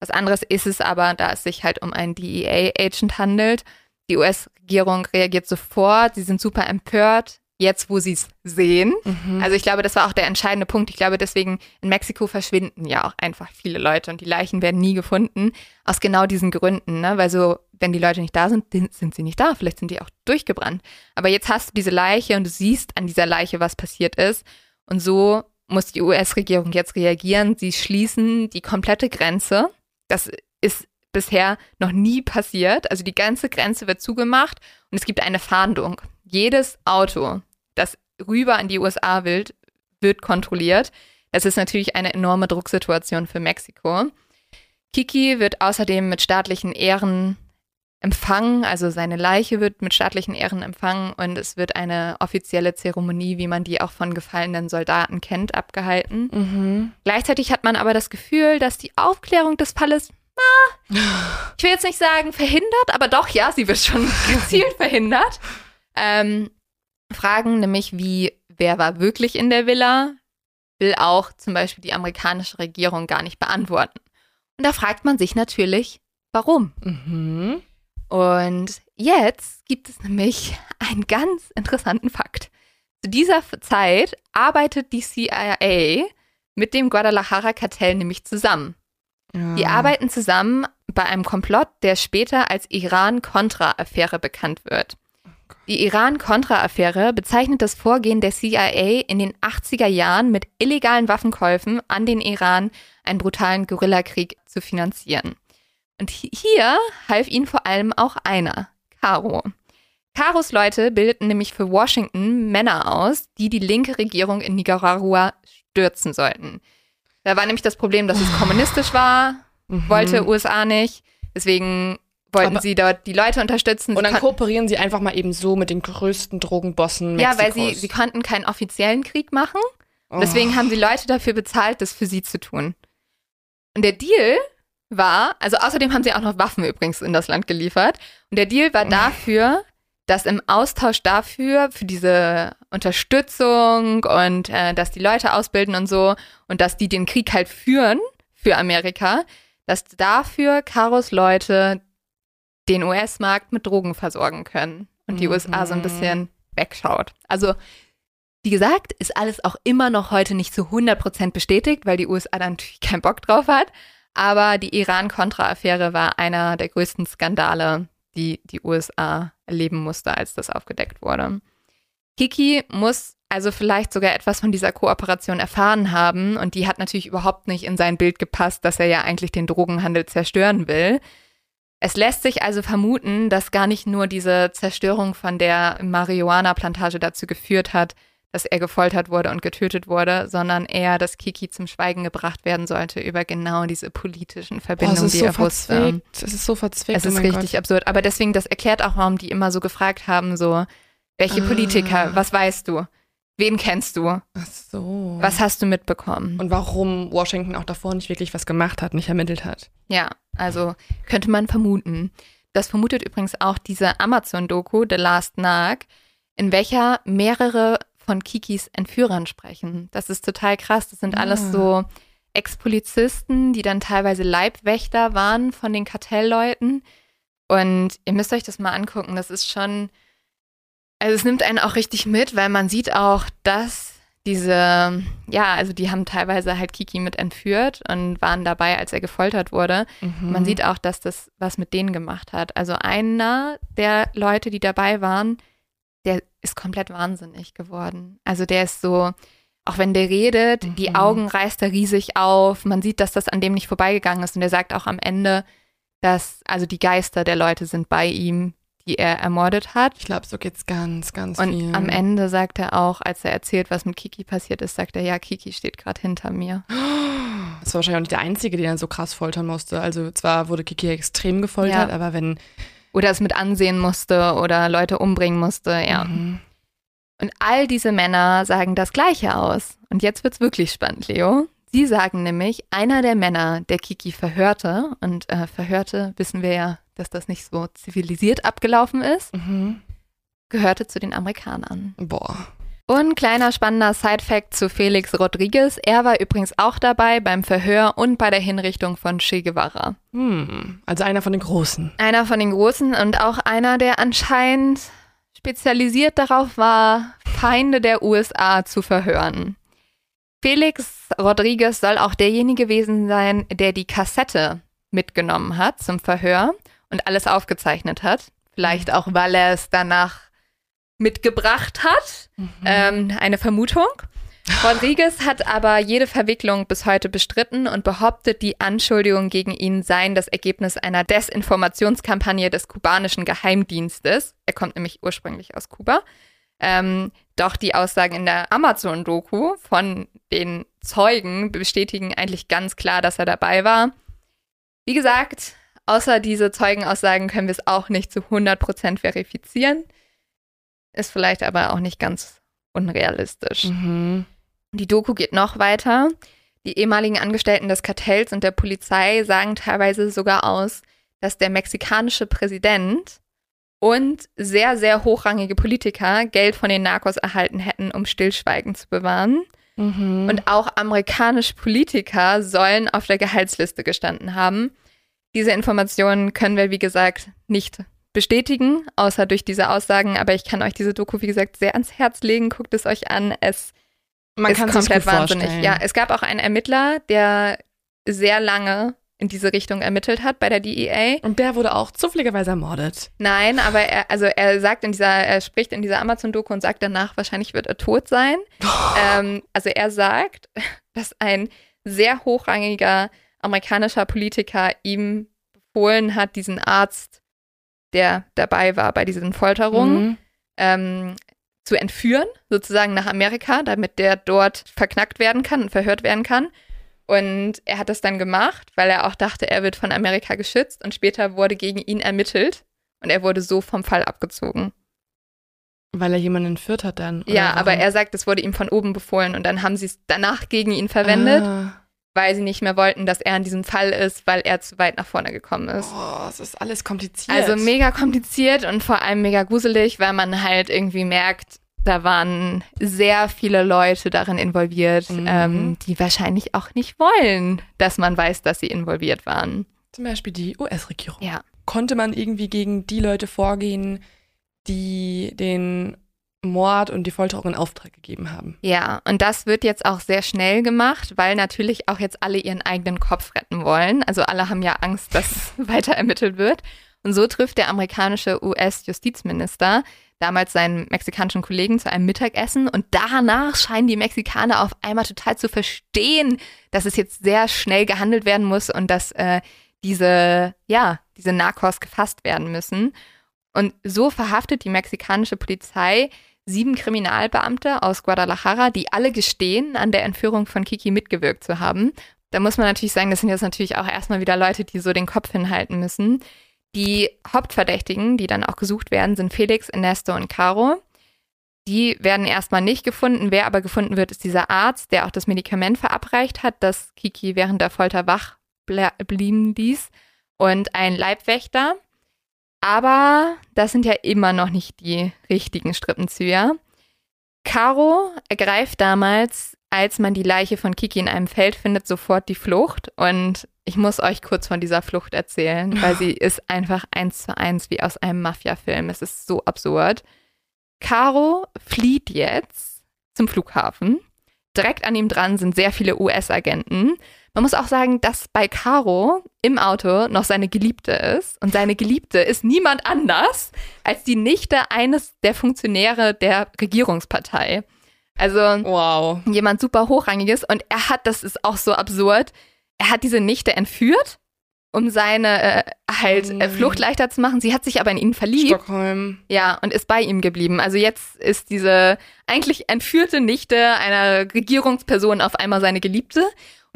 Was anderes ist es aber, da es sich halt um einen DEA-Agent handelt. Die US-Regierung reagiert sofort, sie sind super empört, jetzt wo sie es sehen. Mhm. Also ich glaube, das war auch der entscheidende Punkt. Ich glaube, deswegen in Mexiko verschwinden ja auch einfach viele Leute und die Leichen werden nie gefunden. Aus genau diesen Gründen, ne? Weil so, wenn die Leute nicht da sind, sind sie nicht da. Vielleicht sind die auch durchgebrannt. Aber jetzt hast du diese Leiche und du siehst an dieser Leiche, was passiert ist. Und so muss die US-Regierung jetzt reagieren. Sie schließen die komplette Grenze. Das ist bisher noch nie passiert. Also die ganze Grenze wird zugemacht und es gibt eine Fahndung. Jedes Auto, das rüber in die USA will, wird kontrolliert. Das ist natürlich eine enorme Drucksituation für Mexiko. Kiki wird außerdem mit staatlichen Ehren empfangen, also seine Leiche wird mit staatlichen Ehren empfangen und es wird eine offizielle Zeremonie, wie man die auch von gefallenen Soldaten kennt, abgehalten. Mhm. Gleichzeitig hat man aber das Gefühl, dass die Aufklärung des Falles, [laughs] ich will jetzt nicht sagen verhindert, aber doch, ja, sie wird schon [laughs] gezielt verhindert. Ähm, Fragen nämlich wie, wer war wirklich in der Villa, will auch zum Beispiel die amerikanische Regierung gar nicht beantworten. Und da fragt man sich natürlich, warum? Mhm. Und jetzt gibt es nämlich [laughs] einen ganz interessanten Fakt. Zu dieser Zeit arbeitet die CIA mit dem Guadalajara-Kartell nämlich zusammen. Ja. Die arbeiten zusammen bei einem Komplott, der später als Iran-Contra-Affäre bekannt wird. Die Iran-Contra-Affäre bezeichnet das Vorgehen der CIA in den 80er Jahren mit illegalen Waffenkäufen an den Iran, einen brutalen Guerillakrieg zu finanzieren. Und hi- hier half ihnen vor allem auch einer, Caro. Caros Leute bildeten nämlich für Washington Männer aus, die die linke Regierung in Nicaragua stürzen sollten. Da war nämlich das Problem, dass es [sighs] kommunistisch war, Mhm. wollte USA nicht. Deswegen wollten Aber- sie dort die Leute unterstützen. Und Sie dann kon- kooperieren sie einfach mal eben so mit den größten Drogenbossen ja, Mexikos. weil sie, sie konnten keinen offiziellen Krieg machen. Oh. Und deswegen haben sie Leute dafür bezahlt, das für sie zu tun. Und der Deal war, also außerdem haben sie auch noch Waffen übrigens in das Land geliefert. Und der Deal war dafür, dass im Austausch dafür, für diese Unterstützung und äh, dass die Leute ausbilden und so und dass die den Krieg halt führen für Amerika, dass dafür Karos Leute den US-Markt mit Drogen versorgen können und die Mhm. USA so ein bisschen wegschaut. Also wie gesagt, ist alles auch immer noch heute nicht zu 100% bestätigt, weil die USA da natürlich keinen Bock drauf hat. Aber die Iran-Contra-Affäre war einer der größten Skandale, die die USA erleben musste, als das aufgedeckt wurde. Kiki muss also vielleicht sogar etwas von dieser Kooperation erfahren haben und die hat natürlich überhaupt nicht in sein Bild gepasst, dass er ja eigentlich den Drogenhandel zerstören will. Es lässt sich also vermuten, dass gar nicht nur diese Zerstörung von der Marihuana-Plantage dazu geführt hat, dass er gefoltert wurde und getötet wurde, sondern eher, dass Kiki zum Schweigen gebracht werden sollte über genau diese politischen es Verbindungen, ist die so er wusste. verzwickt. Es ist so verzwickt. Es oh ist mein richtig Gott. absurd. Aber deswegen, das erklärt auch, warum die immer so gefragt haben, so, welche Ah. Politiker, was weißt du? Wen kennst du? Ach so. Was hast du mitbekommen? Und warum Washington auch davor nicht wirklich was gemacht hat, nicht ermittelt hat. Ja, also könnte man vermuten. Das vermutet übrigens auch diese Amazon-Doku The Last Nag, in welcher mehrere von Kikis Entführern sprechen. Das ist total krass. Das sind Ah. alles so Ex-Polizisten, die dann teilweise Leibwächter waren von den Kartellleuten. Und ihr müsst euch das mal angucken. Das ist schon, also es nimmt einen auch richtig mit, weil man sieht auch, dass diese, ja, also die haben teilweise halt Kiki mit entführt und waren dabei, als er gefoltert wurde. Mhm. Man sieht auch, dass das was mit denen gemacht hat. Also einer der Leute, die dabei waren, ist komplett wahnsinnig geworden. Also der ist so, auch wenn der redet, mhm. die Augen reißt er riesig auf. Man sieht, dass das an dem nicht vorbeigegangen ist. Und er sagt auch am Ende, dass, also die Geister der Leute sind bei ihm, die er ermordet hat. Ich glaube, so geht's ganz, ganz Und viel. am Ende sagt er auch, als er erzählt, was mit Kiki passiert ist, sagt er, ja, Kiki steht gerade hinter mir. [gasps] Das war wahrscheinlich auch nicht der Einzige, den er so krass foltern musste. Also zwar wurde Kiki extrem gefoltert, Ja. aber wenn Oder es mit ansehen musste oder Leute umbringen musste, ja. Mhm. Und all diese Männer sagen das Gleiche aus. Und jetzt wird's wirklich spannend, Leo. Sie sagen nämlich, einer der Männer, der Kiki verhörte, und äh, verhörte wissen wir ja, dass das nicht so zivilisiert abgelaufen ist, Mhm. gehörte zu den Amerikanern. Boah. Und kleiner spannender Side-Fact zu Felix Rodriguez. Er war übrigens auch dabei beim Verhör und bei der Hinrichtung von Che Guevara. Hm. Also einer von den Großen. Einer von den Großen und auch einer, der anscheinend spezialisiert darauf war, Feinde der USA zu verhören. Felix Rodriguez soll auch derjenige gewesen sein, der die Kassette mitgenommen hat zum Verhör und alles aufgezeichnet hat. Vielleicht auch, weil er es danach mitgebracht hat. Ähm, eine Vermutung. Rodriguez hat aber jede Verwicklung bis heute bestritten und behauptet, die Anschuldigungen gegen ihn seien das Ergebnis einer Desinformationskampagne des kubanischen Geheimdienstes. Er kommt nämlich ursprünglich aus Kuba. Ähm, doch die Aussagen in der Amazon-Doku von den Zeugen bestätigen eigentlich ganz klar, dass er dabei war. Wie gesagt, außer diese Zeugenaussagen können wir es auch nicht zu 100% verifizieren. Ist vielleicht aber auch nicht ganz unrealistisch. Mhm. Die Doku geht noch weiter. Die ehemaligen Angestellten des Kartells und der Polizei sagen teilweise sogar aus, dass der mexikanische Präsident und sehr, sehr hochrangige Politiker Geld von den Narcos erhalten hätten, um Stillschweigen zu bewahren. Mhm. Und auch amerikanische Politiker sollen auf der Gehaltsliste gestanden haben. Diese Informationen können wir, wie gesagt, nicht bestätigen, außer durch diese Aussagen. Aber ich kann euch diese Doku, wie gesagt, sehr ans Herz legen. Guckt es euch an. Es man ist komplett wahnsinnig. vorstellen. Ja, es gab auch einen Ermittler, der sehr lange in diese Richtung ermittelt hat bei der DEA. Und der wurde auch zufälligerweise ermordet. Nein, aber er, also er sagt in dieser, er spricht in dieser Amazon-Doku und sagt danach, wahrscheinlich wird er tot sein. Ähm, also er sagt, dass ein sehr hochrangiger amerikanischer Politiker ihm befohlen hat, diesen Arzt, der dabei war bei diesen Folterungen, Mhm. ähm, zu entführen, sozusagen nach Amerika, damit der dort verknackt werden kann und verhört werden kann. Und er hat das dann gemacht, weil er auch dachte, er wird von Amerika geschützt. Und später wurde gegen ihn ermittelt und er wurde so vom Fall abgezogen. Weil er jemanden entführt hat dann. ja, warum? aber er sagt, es wurde ihm von oben befohlen und dann haben sie es danach gegen ihn verwendet, Ah. Weil sie nicht mehr wollten, dass er in diesem Fall ist, weil er zu weit nach vorne gekommen ist. Oh, es ist alles kompliziert. Also mega kompliziert und vor allem mega gruselig, weil man halt irgendwie merkt, da waren sehr viele Leute darin involviert, Mhm. ähm, die wahrscheinlich auch nicht wollen, dass man weiß, dass sie involviert waren. Zum Beispiel die US-Regierung. Ja. Konnte man irgendwie gegen die Leute vorgehen, die den Mord und die Folterung in Auftrag gegeben haben? Ja, und das wird jetzt auch sehr schnell gemacht, weil natürlich auch jetzt alle ihren eigenen Kopf retten wollen. Also alle haben ja Angst, dass [laughs] weiter ermittelt wird. Und so trifft der amerikanische US-Justizminister damals seinen mexikanischen Kollegen zu einem Mittagessen und danach scheinen die Mexikaner auf einmal total zu verstehen, dass es jetzt sehr schnell gehandelt werden muss und dass äh, diese, ja, diese Narcos gefasst werden müssen. Und so verhaftet die mexikanische Polizei sieben Kriminalbeamte aus Guadalajara, die alle gestehen, an der Entführung von Kiki mitgewirkt zu haben. Da muss man natürlich sagen, das sind jetzt natürlich auch erstmal wieder Leute, die so den Kopf hinhalten müssen. Die Hauptverdächtigen, die dann auch gesucht werden, sind Felix, Ernesto und Caro. Die werden erstmal nicht gefunden. Wer aber gefunden wird, ist dieser Arzt, der auch das Medikament verabreicht hat, das Kiki während der Folter wach blieben ließ. Und ein Leibwächter. Aber das sind ja immer noch nicht die richtigen Strippenzieher. Caro ergreift damals, als man die Leiche von Kiki in einem Feld findet, sofort die Flucht. Und ich muss euch kurz von dieser Flucht erzählen, weil sie [laughs] ist einfach eins zu eins wie aus einem Mafia-Film. Es ist so absurd. Caro flieht jetzt zum Flughafen. direkt an ihm dran sind sehr viele US-Agenten. Man muss auch sagen, dass bei Caro im Auto noch seine Geliebte ist. Und seine Geliebte ist niemand anders als die Nichte eines der Funktionäre der Regierungspartei. Also Wow. jemand super hochrangiges. Und er hat, das ist auch so absurd, er hat diese Nichte entführt, um seine äh, halt äh. Flucht leichter zu machen. Sie hat sich aber in ihn verliebt. Stockholm. Ja, und ist bei ihm geblieben. Also jetzt ist diese eigentlich entführte Nichte einer Regierungsperson auf einmal seine Geliebte.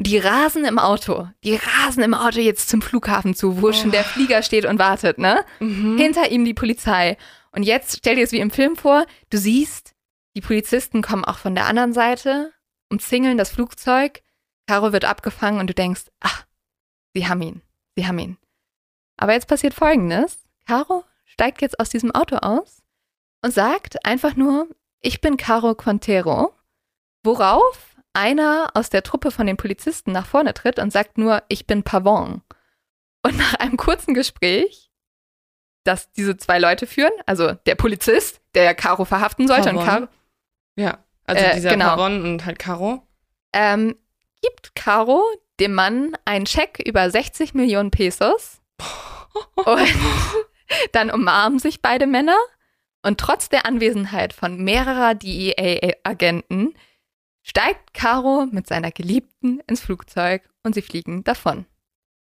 Die rasen im Auto. Die rasen im Auto jetzt zum Flughafen zu, wo schon der Flieger steht und wartet, ne? Mhm. Hinter ihm die Polizei. Und jetzt stell dir es wie im Film vor, du siehst, die Polizisten kommen auch von der anderen Seite, umzingeln das Flugzeug, Caro wird abgefangen und du denkst, ach, sie haben ihn, sie haben ihn. Aber jetzt passiert Folgendes. Caro steigt jetzt aus diesem Auto aus und sagt einfach nur, ich bin Caro Quintero, worauf einer aus der Truppe von den Polizisten nach vorne tritt und sagt nur, ich bin Pavon. Und nach einem kurzen Gespräch, das diese zwei Leute führen, also der Polizist, der Caro verhaften sollte und Pavon? Caro, Ja. Also Äh, dieser genau. Pavon und halt Caro. ähm, gibt Caro dem Mann einen Scheck über 60 Millionen Pesos [laughs] und [laughs] dann umarmen sich beide Männer und trotz der Anwesenheit von mehrerer DEA-Agenten steigt Caro mit seiner Geliebten ins Flugzeug und sie fliegen davon.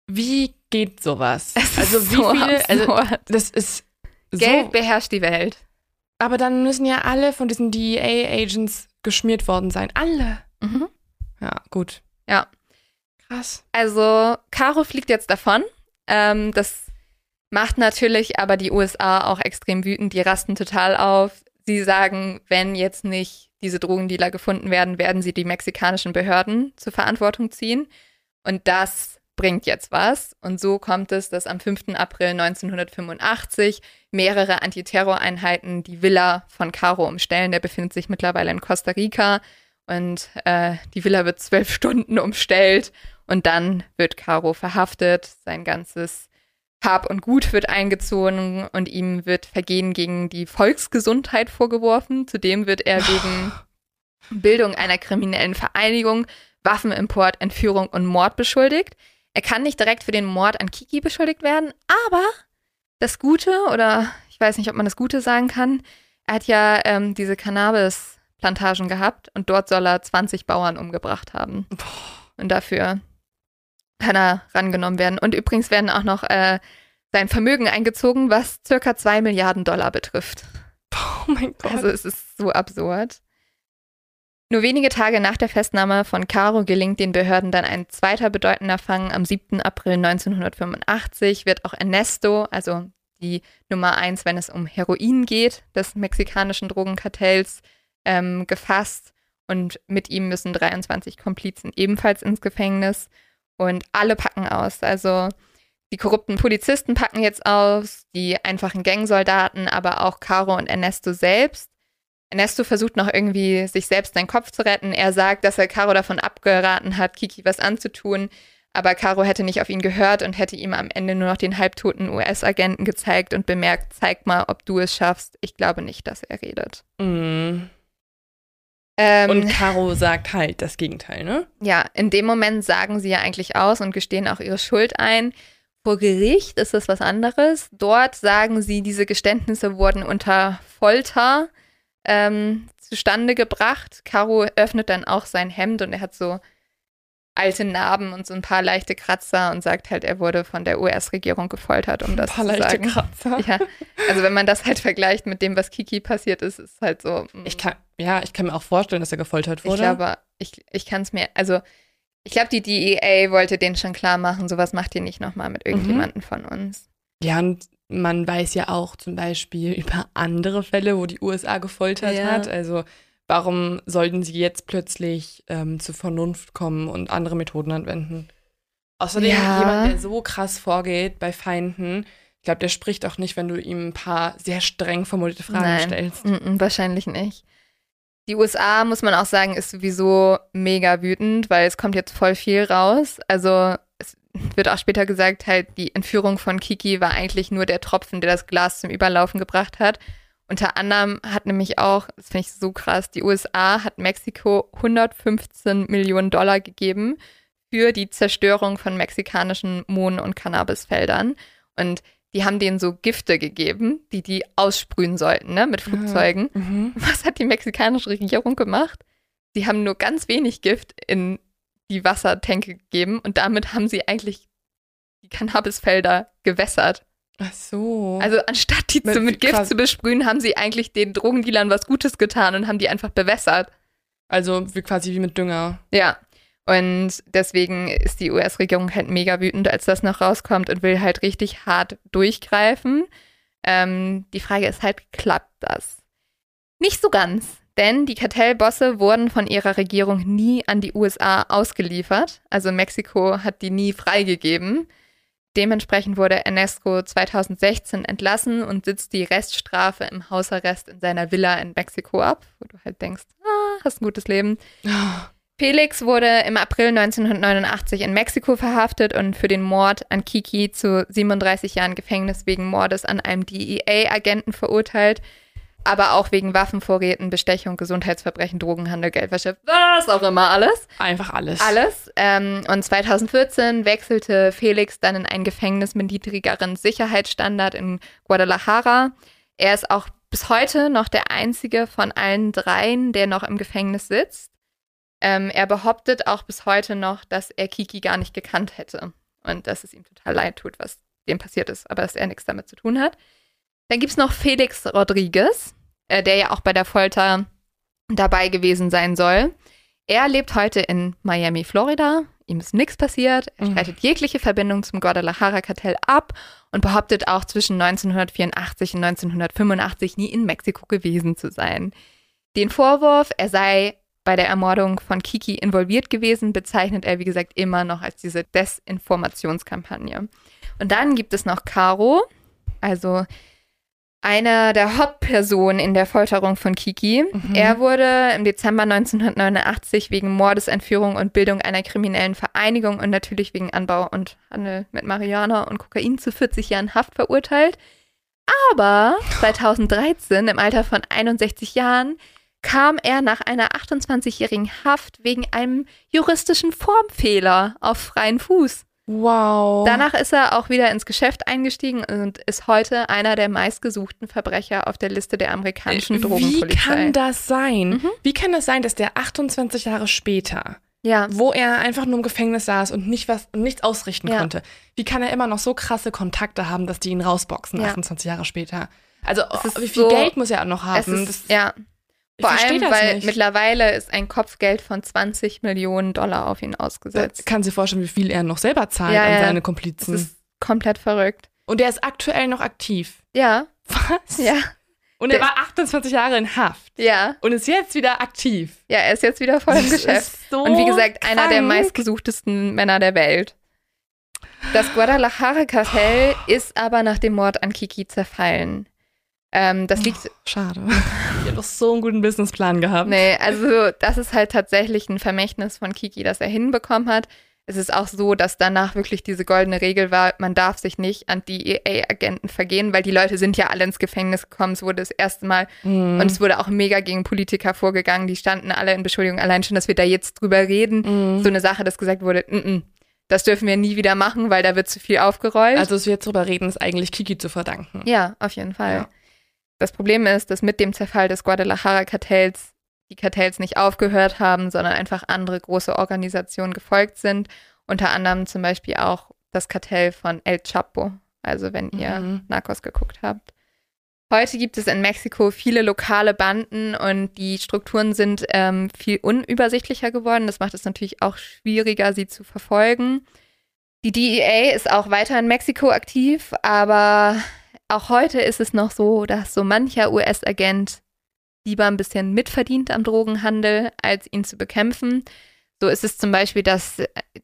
Wie geht sowas? Es ist also wie so viele, also das ist Geld so, beherrscht die Welt. aber dann müssen ja alle von diesen DEA-Agents geschmiert worden sein. Alle. Mhm. Ja, gut. Ja. Krass. Also, Caro fliegt jetzt davon. Ähm, das macht natürlich aber die USA auch extrem wütend. Die rasten total auf. Sie sagen, wenn jetzt nicht diese Drogendealer gefunden werden, werden sie die mexikanischen Behörden zur Verantwortung ziehen. Und das bringt jetzt was. Und so kommt es, dass am 5. April 1985 mehrere Antiterroreinheiten die Villa von Caro umstellen. Der befindet sich mittlerweile in Costa Rica. Und äh, die Villa wird zwölf Stunden umstellt. Und dann wird Caro verhaftet. Sein ganzes Hab und Gut wird eingezogen und ihm wird Vergehen gegen die Volksgesundheit vorgeworfen. Zudem wird er wegen Bildung einer kriminellen Vereinigung, Waffenimport, Entführung und Mord beschuldigt. Er kann nicht direkt für den Mord an Kiki beschuldigt werden, aber das Gute, oder ich weiß nicht, ob man das Gute sagen kann, er hat ja ähm, diese Cannabis-Plantagen gehabt und dort soll er 20 Bauern umgebracht haben. Und dafür kann er rangenommen werden. Und übrigens werden auch noch äh, sein Vermögen eingezogen, was circa 2 Milliarden Dollar betrifft. Oh mein Gott. Also es ist so absurd. Nur wenige Tage nach der Festnahme von Caro gelingt den Behörden dann ein zweiter bedeutender Fang. Am 7. April 1985 wird auch Ernesto, also die Nummer eins, wenn es um Heroin geht, des mexikanischen Drogenkartells, ähm, gefasst. Und mit ihm müssen 23 Komplizen ebenfalls ins Gefängnis. Und alle packen aus. Also die korrupten Polizisten packen jetzt aus, die einfachen Gangsoldaten, aber auch Caro und Ernesto selbst. Ernesto versucht noch irgendwie, sich selbst seinen Kopf zu retten. Er sagt, dass er Caro davon abgeraten hat, Kiki was anzutun. Aber Caro hätte nicht auf ihn gehört und hätte ihm am Ende nur noch den halbtoten US-Agenten gezeigt und bemerkt, zeig mal, ob du es schaffst. Ich glaube nicht, dass er redet. Mm. Ähm, Und Caro sagt halt das Gegenteil, ne? ja, in dem Moment sagen sie ja eigentlich aus und gestehen auch ihre Schuld ein. Vor Gericht ist das was anderes. Dort sagen sie, diese Geständnisse wurden unter Folter ähm, zustande gebracht. Caro öffnet dann auch sein Hemd und er hat so alte Narben und so ein paar leichte Kratzer und sagt halt, er wurde von der US-Regierung gefoltert, um das Ein paar zu leichte sagen. Kratzer. Ja, also wenn man das halt vergleicht mit dem, was Kiki passiert ist, ist halt so. mm. Ich kann, ja, ich kann mir auch vorstellen, dass er gefoltert wurde. Ich glaube, ich, ich kann es mir, also ich glaube, die DEA wollte denen schon klar machen, sowas macht ihr nicht nochmal mit irgendjemandem von uns. Ja, und man weiß ja auch zum Beispiel über andere Fälle, wo die USA gefoltert Ja. hat. Also warum sollten sie jetzt plötzlich ähm, zur Vernunft kommen und andere Methoden anwenden? Außerdem Ja. jemand, der so krass vorgeht bei Feinden, ich glaube, der spricht auch nicht, wenn du ihm ein paar sehr streng formulierte Fragen Nein. stellst. Mm -mm, wahrscheinlich nicht. Die USA, muss man auch sagen, ist sowieso mega wütend, weil es kommt jetzt voll viel raus. Also es wird auch später gesagt, halt die Entführung von Kiki war eigentlich nur der Tropfen, der das Glas zum Überlaufen gebracht hat. Unter anderem hat nämlich auch, das finde ich so krass, die USA hat Mexiko 115 Millionen Dollar gegeben für die Zerstörung von mexikanischen Mohn- und Cannabisfeldern. Und die haben denen so Gifte gegeben, die die aussprühen sollten, ne, mit Flugzeugen. Mhm. [laughs] Was hat die mexikanische Regierung gemacht? Sie haben nur ganz wenig Gift in die Wassertänke gegeben und damit haben sie eigentlich die Cannabisfelder gewässert. Ach so. Also anstatt die Mit- zu, mit Gift quasi- zu besprühen, haben sie eigentlich den Drogendealern was Gutes getan und haben die einfach bewässert. also wie quasi wie mit Dünger. Ja. Und deswegen ist die US-Regierung halt mega wütend, als das noch rauskommt und will halt richtig hart durchgreifen. Ähm, die Frage ist halt, klappt das? Nicht so ganz, denn die Kartellbosse wurden von ihrer Regierung nie an die USA ausgeliefert. Also Mexiko hat die nie freigegeben. Dementsprechend wurde Ernesto 2016 entlassen und sitzt die Reststrafe im Hausarrest in seiner Villa in Mexiko ab, wo du halt denkst, ah, hast ein gutes Leben. Felix wurde im April 1989 in Mexiko verhaftet und für den Mord an Kiki zu 37 Jahren Gefängnis wegen Mordes an einem DEA-Agenten verurteilt, aber auch wegen Waffenvorräten, Bestechung, Gesundheitsverbrechen, Drogenhandel, Geldwäsche, was auch immer alles. Einfach alles. Alles. Ähm, und 2014 wechselte Felix dann in ein Gefängnis mit niedrigeren Sicherheitsstandard in Guadalajara. Er ist auch bis heute noch der einzige von allen dreien, der noch im Gefängnis sitzt. Ähm, er behauptet auch bis heute noch, dass er Kiki gar nicht gekannt hätte und dass es ihm total leid tut, was dem passiert ist, aber dass er nichts damit zu tun hat. Dann gibt es noch Felix Rodriguez, äh, der ja auch bei der Folter dabei gewesen sein soll. Er lebt heute in Miami, Florida. Ihm ist nichts passiert. Er Mhm. streitet jegliche Verbindung zum Guadalajara-Kartell ab und behauptet auch zwischen 1984 und 1985 nie in Mexiko gewesen zu sein. Den Vorwurf, er sei bei der Ermordung von Kiki involviert gewesen, bezeichnet er, wie gesagt, immer noch als diese Desinformationskampagne. Und dann gibt es noch Caro, also einer der Hauptpersonen in der Folterung von Kiki. Mhm. Er wurde im Dezember 1989 wegen Mordes, Entführung und Bildung einer kriminellen Vereinigung und natürlich wegen Anbau und Handel mit Marihuana und Kokain zu 40 Jahren Haft verurteilt. Aber 2013, im Alter von 61 Jahren, kam er nach einer 28-jährigen Haft wegen einem juristischen Formfehler auf freien Fuß. Wow. Danach ist er auch wieder ins Geschäft eingestiegen und ist heute einer der meistgesuchten Verbrecher auf der Liste der amerikanischen Äh, Wie Drogenpolizei. kann das sein? Mhm. Wie kann das sein, dass der 28 Jahre später, ja, wo er einfach nur im Gefängnis saß und nicht was nichts ausrichten Ja. konnte, wie kann er immer noch so krasse Kontakte haben, dass die ihn rausboxen Ja. 28 Jahre später? Also ist wie viel so- Geld muss er noch haben? ist, Das- ja. Vor allem, das weil nicht. mittlerweile ist ein Kopfgeld von 20 Millionen Dollar auf ihn Das ausgesetzt. kann sich vorstellen, wie viel er noch selber zahlt Ja, an seine Das Komplizen. ist komplett verrückt. Und er ist aktuell noch aktiv. Ja, Was? ja, Und er war 28 Jahre in Haft ja. und ist jetzt wieder aktiv. Ja, er ist jetzt wieder voll im Das Geschäft. ist so Und wie gesagt, einer der krank. meistgesuchtesten Männer der Welt. Das Guadalajara-Kartell ist aber nach dem Mord an Kiki zerfallen. Ähm, das liegt, Schade. Ich habe doch so einen guten Businessplan gehabt. nee, also das ist halt tatsächlich ein Vermächtnis von Kiki, das er hinbekommen hat. Es ist auch so, dass danach wirklich diese goldene Regel war, man darf sich nicht an DEA-Agenten vergehen, weil die Leute sind ja alle ins Gefängnis gekommen. Es wurde das erste Mal Mhm. und es wurde auch mega gegen Politiker vorgegangen. Die standen alle in Beschuldigung. Allein schon, dass wir da jetzt drüber reden, Mhm. so eine Sache, dass gesagt wurde, "Mm, mm, das dürfen wir nie wieder machen, weil da wird zu viel aufgerollt. Also, dass wir jetzt drüber reden, ist eigentlich Kiki zu verdanken. ja, auf jeden Fall. Ja. Das Problem ist, dass mit dem Zerfall des Guadalajara-Kartells die Kartells nicht aufgehört haben, sondern einfach andere große Organisationen gefolgt sind. Unter anderem zum Beispiel auch das Kartell von El Chapo. Also wenn ihr Mhm. Narcos geguckt habt. Heute gibt es in Mexiko viele lokale Banden und die Strukturen sind ähm, viel unübersichtlicher geworden. Das macht es natürlich auch schwieriger, sie zu verfolgen. Die DEA ist auch weiter in Mexiko aktiv, aber auch heute ist es noch so, dass so mancher US-Agent lieber ein bisschen mitverdient am Drogenhandel, als ihn zu bekämpfen. So ist es zum Beispiel, dass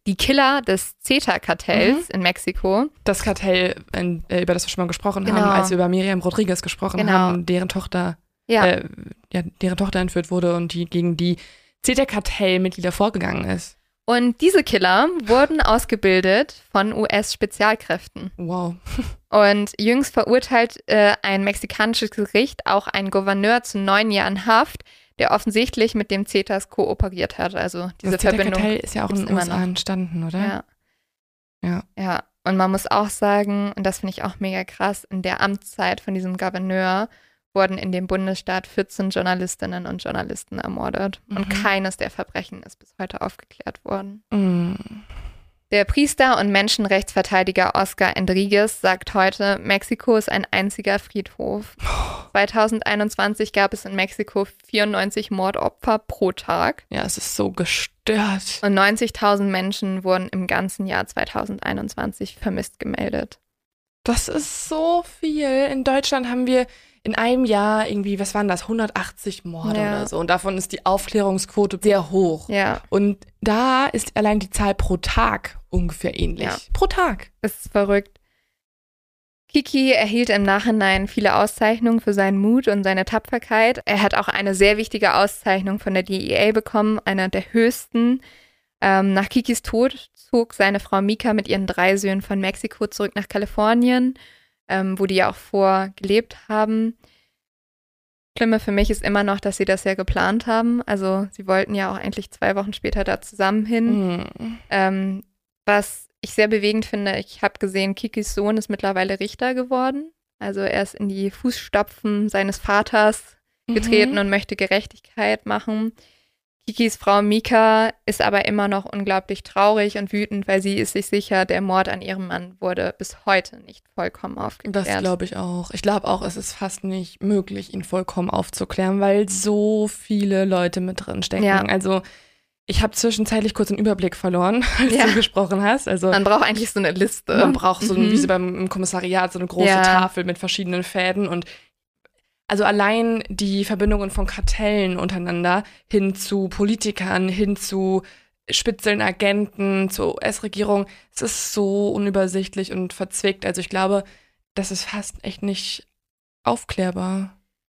die Killer des CETA-Kartells in Mexiko, Das Kartell, ein- äh, über das wir schon mal gesprochen Genau. haben, als wir über Miriam Rodriguez gesprochen Genau. haben, deren Tochter, ja, äh, ja, deren Tochter entführt wurde und die gegen die CETA-Kartellmitglieder vorgegangen ist. Und diese Killer wurden ausgebildet von US-Spezialkräften. Wow. Und jüngst verurteilt äh, ein mexikanisches Gericht auch einen Gouverneur zu neun Jahren Haft, der offensichtlich mit dem Cetas kooperiert hat. Also diese das Verbindung. Ist ja auch in den immer USA noch. entstanden, oder? Ja. Ja. Ja. Und man muss auch sagen, und das finde ich auch mega krass, in der Amtszeit von diesem Gouverneur wurden in dem Bundesstaat 14 Journalistinnen und Journalisten ermordet. Und Mhm. keines der Verbrechen ist bis heute aufgeklärt worden. Mm. Der Priester und Menschenrechtsverteidiger Oscar Enriguez sagt heute, Mexiko ist ein einziger Friedhof. 2021 gab es in Mexiko 94 Mordopfer pro Tag Ja, es ist so gestört. und 90.000 Menschen wurden im ganzen Jahr 2021 vermisst gemeldet. Das ist so viel. In Deutschland haben wir in einem Jahr irgendwie, was waren das, 180 Morde Ja. oder so. Und davon ist die Aufklärungsquote sehr hoch. Ja, Und da ist allein die Zahl pro Tag ungefähr ähnlich. Ja. Pro Tag. es ist verrückt. Kiki erhielt im Nachhinein viele Auszeichnungen für seinen Mut und seine Tapferkeit. Er hat auch eine sehr wichtige Auszeichnung von der DEA bekommen, einer der höchsten. Ähm, nach Kikis Tod zog seine Frau Mika mit ihren drei Söhnen von Mexiko zurück nach Kalifornien, ähm, wo die ja auch vor gelebt haben. Schlimme für mich ist immer noch, dass sie das ja geplant haben. Also sie wollten ja auch eigentlich zwei Wochen später da zusammen hin. Mm. Ähm, was ich sehr bewegend finde, ich habe gesehen, Kikis Sohn ist mittlerweile Richter geworden. Also er ist in die Fußstapfen seines Vaters getreten Mhm. und möchte Gerechtigkeit machen. Kikis Frau Mika ist aber immer noch unglaublich traurig und wütend, weil sie ist sich sicher, der Mord an ihrem Mann wurde bis heute nicht vollkommen aufgeklärt. Das glaube ich auch. Ich glaube auch, es ist fast nicht möglich, ihn vollkommen aufzuklären, weil so viele Leute mit drin stecken. Ja. Also ich habe zwischenzeitlich kurz den Überblick verloren, [laughs] als Ja. du gesprochen hast. Also Man braucht eigentlich so eine Liste. man braucht so, Mhm. wie sie beim im Kommissariat, so eine große Ja. Tafel mit verschiedenen Fäden und also allein die Verbindungen von Kartellen untereinander hin zu Politikern, hin zu spitzeln Agenten, zur US-Regierung, es ist so unübersichtlich und verzwickt. Also ich glaube, das ist fast echt nicht aufklärbar.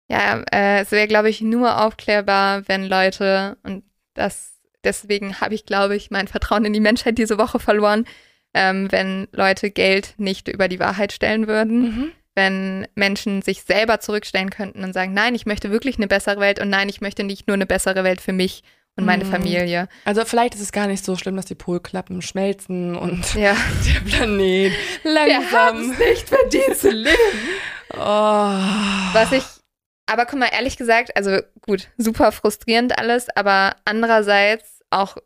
Ja, äh, es wäre, glaube ich, nur aufklärbar, wenn Leute, und das, deswegen habe ich, glaube ich, mein Vertrauen in die Menschheit diese Woche verloren, ähm, wenn Leute Geld nicht über die Wahrheit stellen würden, Mhm. Wenn Menschen sich selber zurückstellen könnten und sagen, nein, ich möchte wirklich eine bessere Welt und nein, ich möchte nicht nur eine bessere Welt für mich und meine Mhm. Familie. Also vielleicht ist es gar nicht so schlimm, dass die Polklappen schmelzen und Ja. [laughs] der Planet langsam. nicht verdient zu leben. Oh. Was ich, aber guck mal, ehrlich gesagt, also gut, super frustrierend alles, aber andererseits auch,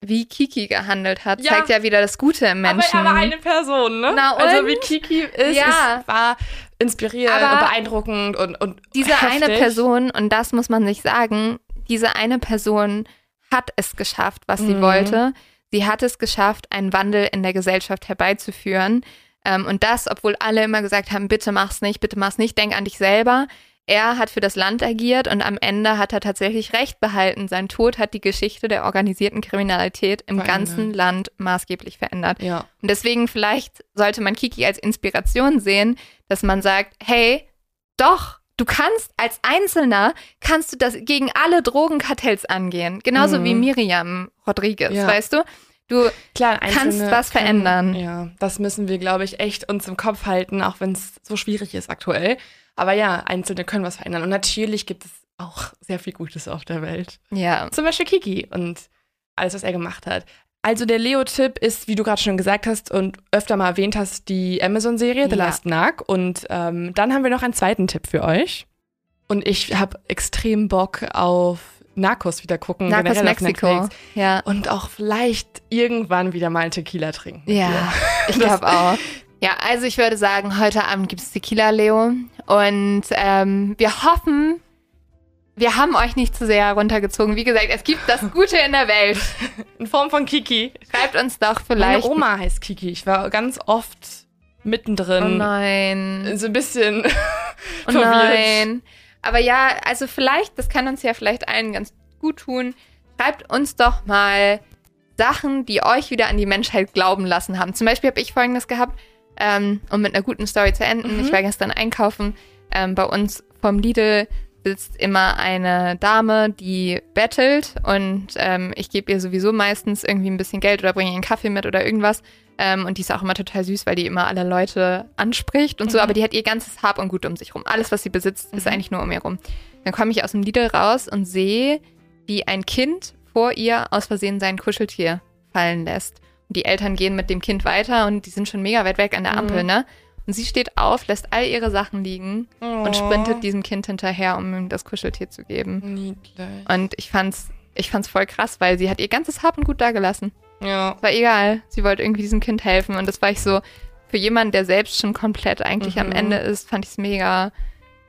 wie Kiki gehandelt hat, Ja. zeigt ja wieder das Gute im Menschen. Aber er war eine Person, ne? Na Also und? wie Kiki ist, Ja. es war inspirierend Aber und beeindruckend und, und diese heftig. eine Person, und das muss man sich sagen, diese eine Person hat es geschafft, was sie Mhm. wollte. Sie hat es geschafft, einen Wandel in der Gesellschaft herbeizuführen. Ähm, und das, obwohl alle immer gesagt haben, bitte mach's nicht, bitte mach's nicht, denk an dich selber. Er hat für das Land agiert und am Ende hat er tatsächlich Recht behalten. Sein Tod hat die Geschichte der organisierten Kriminalität im Verändert. ganzen Land maßgeblich verändert. Ja. Und deswegen vielleicht sollte man Kiki als Inspiration sehen, dass man sagt, hey, doch, du kannst als Einzelner, kannst du das gegen alle Drogenkartells angehen. Genauso Mhm. wie Miriam Rodriguez, Ja. weißt du? Du, Klar, Kannst was verändern. Ja, das müssen wir, glaube ich, echt uns im Kopf halten, auch wenn es so schwierig ist aktuell. Aber ja, Einzelne können was verändern. Und natürlich gibt es auch sehr viel Gutes auf der Welt. ja, Zum Beispiel Kiki und alles, was er gemacht hat. Also der Leo-Tipp ist, wie du gerade schon gesagt hast und öfter mal erwähnt hast, die Amazon-Serie The Ja. Last Narc. Und ähm, dann haben wir noch einen zweiten Tipp für euch. Und ich habe extrem Bock auf Narcos wieder gucken. Narcos Mexiko. Ja, Und auch vielleicht irgendwann wieder mal einen Tequila trinken. ja, [laughs] ich glaube auch. Ja, also ich würde sagen, heute Abend gibt es Tequila, Leo. Und ähm, wir hoffen, wir haben euch nicht zu sehr runtergezogen. Wie gesagt, es gibt das Gute in der Welt. In Form von Kiki. Schreibt uns doch Meine vielleicht. Oma heißt Kiki. Ich war ganz oft mittendrin. Oh nein. So ein bisschen [laughs] Oh nein. Aber ja, also vielleicht, das kann uns ja vielleicht allen ganz gut tun. Schreibt uns doch mal Sachen, die euch wieder an die Menschheit glauben lassen haben. Zum Beispiel habe ich folgendes gehabt, ähm, um mit einer guten Story zu enden. Mhm. Ich war gestern einkaufen ähm, bei uns vom Lidl sitzt immer eine Dame, die bettelt und ähm, ich gebe ihr sowieso meistens irgendwie ein bisschen Geld oder bringe ihr einen Kaffee mit oder irgendwas. Ähm, und die ist auch immer total süß, weil die immer alle Leute anspricht und so, Mhm. aber die hat ihr ganzes Hab und Gut um sich rum. Alles, was sie besitzt, ist Mhm. eigentlich nur um ihr rum. Dann komme ich aus dem Lidl raus und sehe, wie ein Kind vor ihr aus Versehen sein Kuscheltier fallen lässt. Die Eltern gehen mit dem Kind weiter und die sind schon mega weit weg an der Mhm. Ampel, ne? Und sie steht auf, lässt all ihre Sachen liegen und sprintet diesem Kind hinterher, um ihm das Kuscheltier zu geben. Niedlich. Und ich fand's, ich fand's voll krass, weil sie hat ihr ganzes Hab und Gut dagelassen. Ja. War egal. Sie wollte irgendwie diesem Kind helfen. Und das war ich so, für jemanden, der selbst schon komplett eigentlich am Mhm. Ende ist, fand ich's mega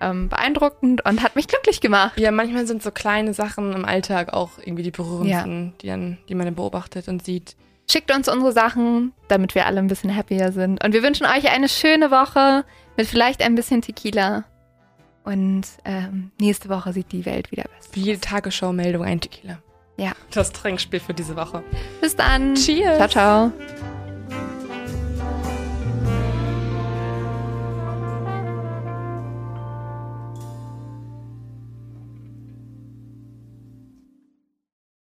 ähm, beeindruckend und hat mich glücklich gemacht. Ja, manchmal sind so kleine Sachen im Alltag auch irgendwie die berührendsten, die, dann, die man dann beobachtet und sieht. Schickt uns unsere Sachen, damit wir alle ein bisschen happier sind. Und wir wünschen euch eine schöne Woche mit vielleicht ein bisschen Tequila. Und ähm, nächste Woche sieht die Welt wieder besser. Für jede Tagesschau-Meldung ein Tequila. Ja. Das Trinkspiel für diese Woche. Bis dann. Cheers. Ciao, ciao.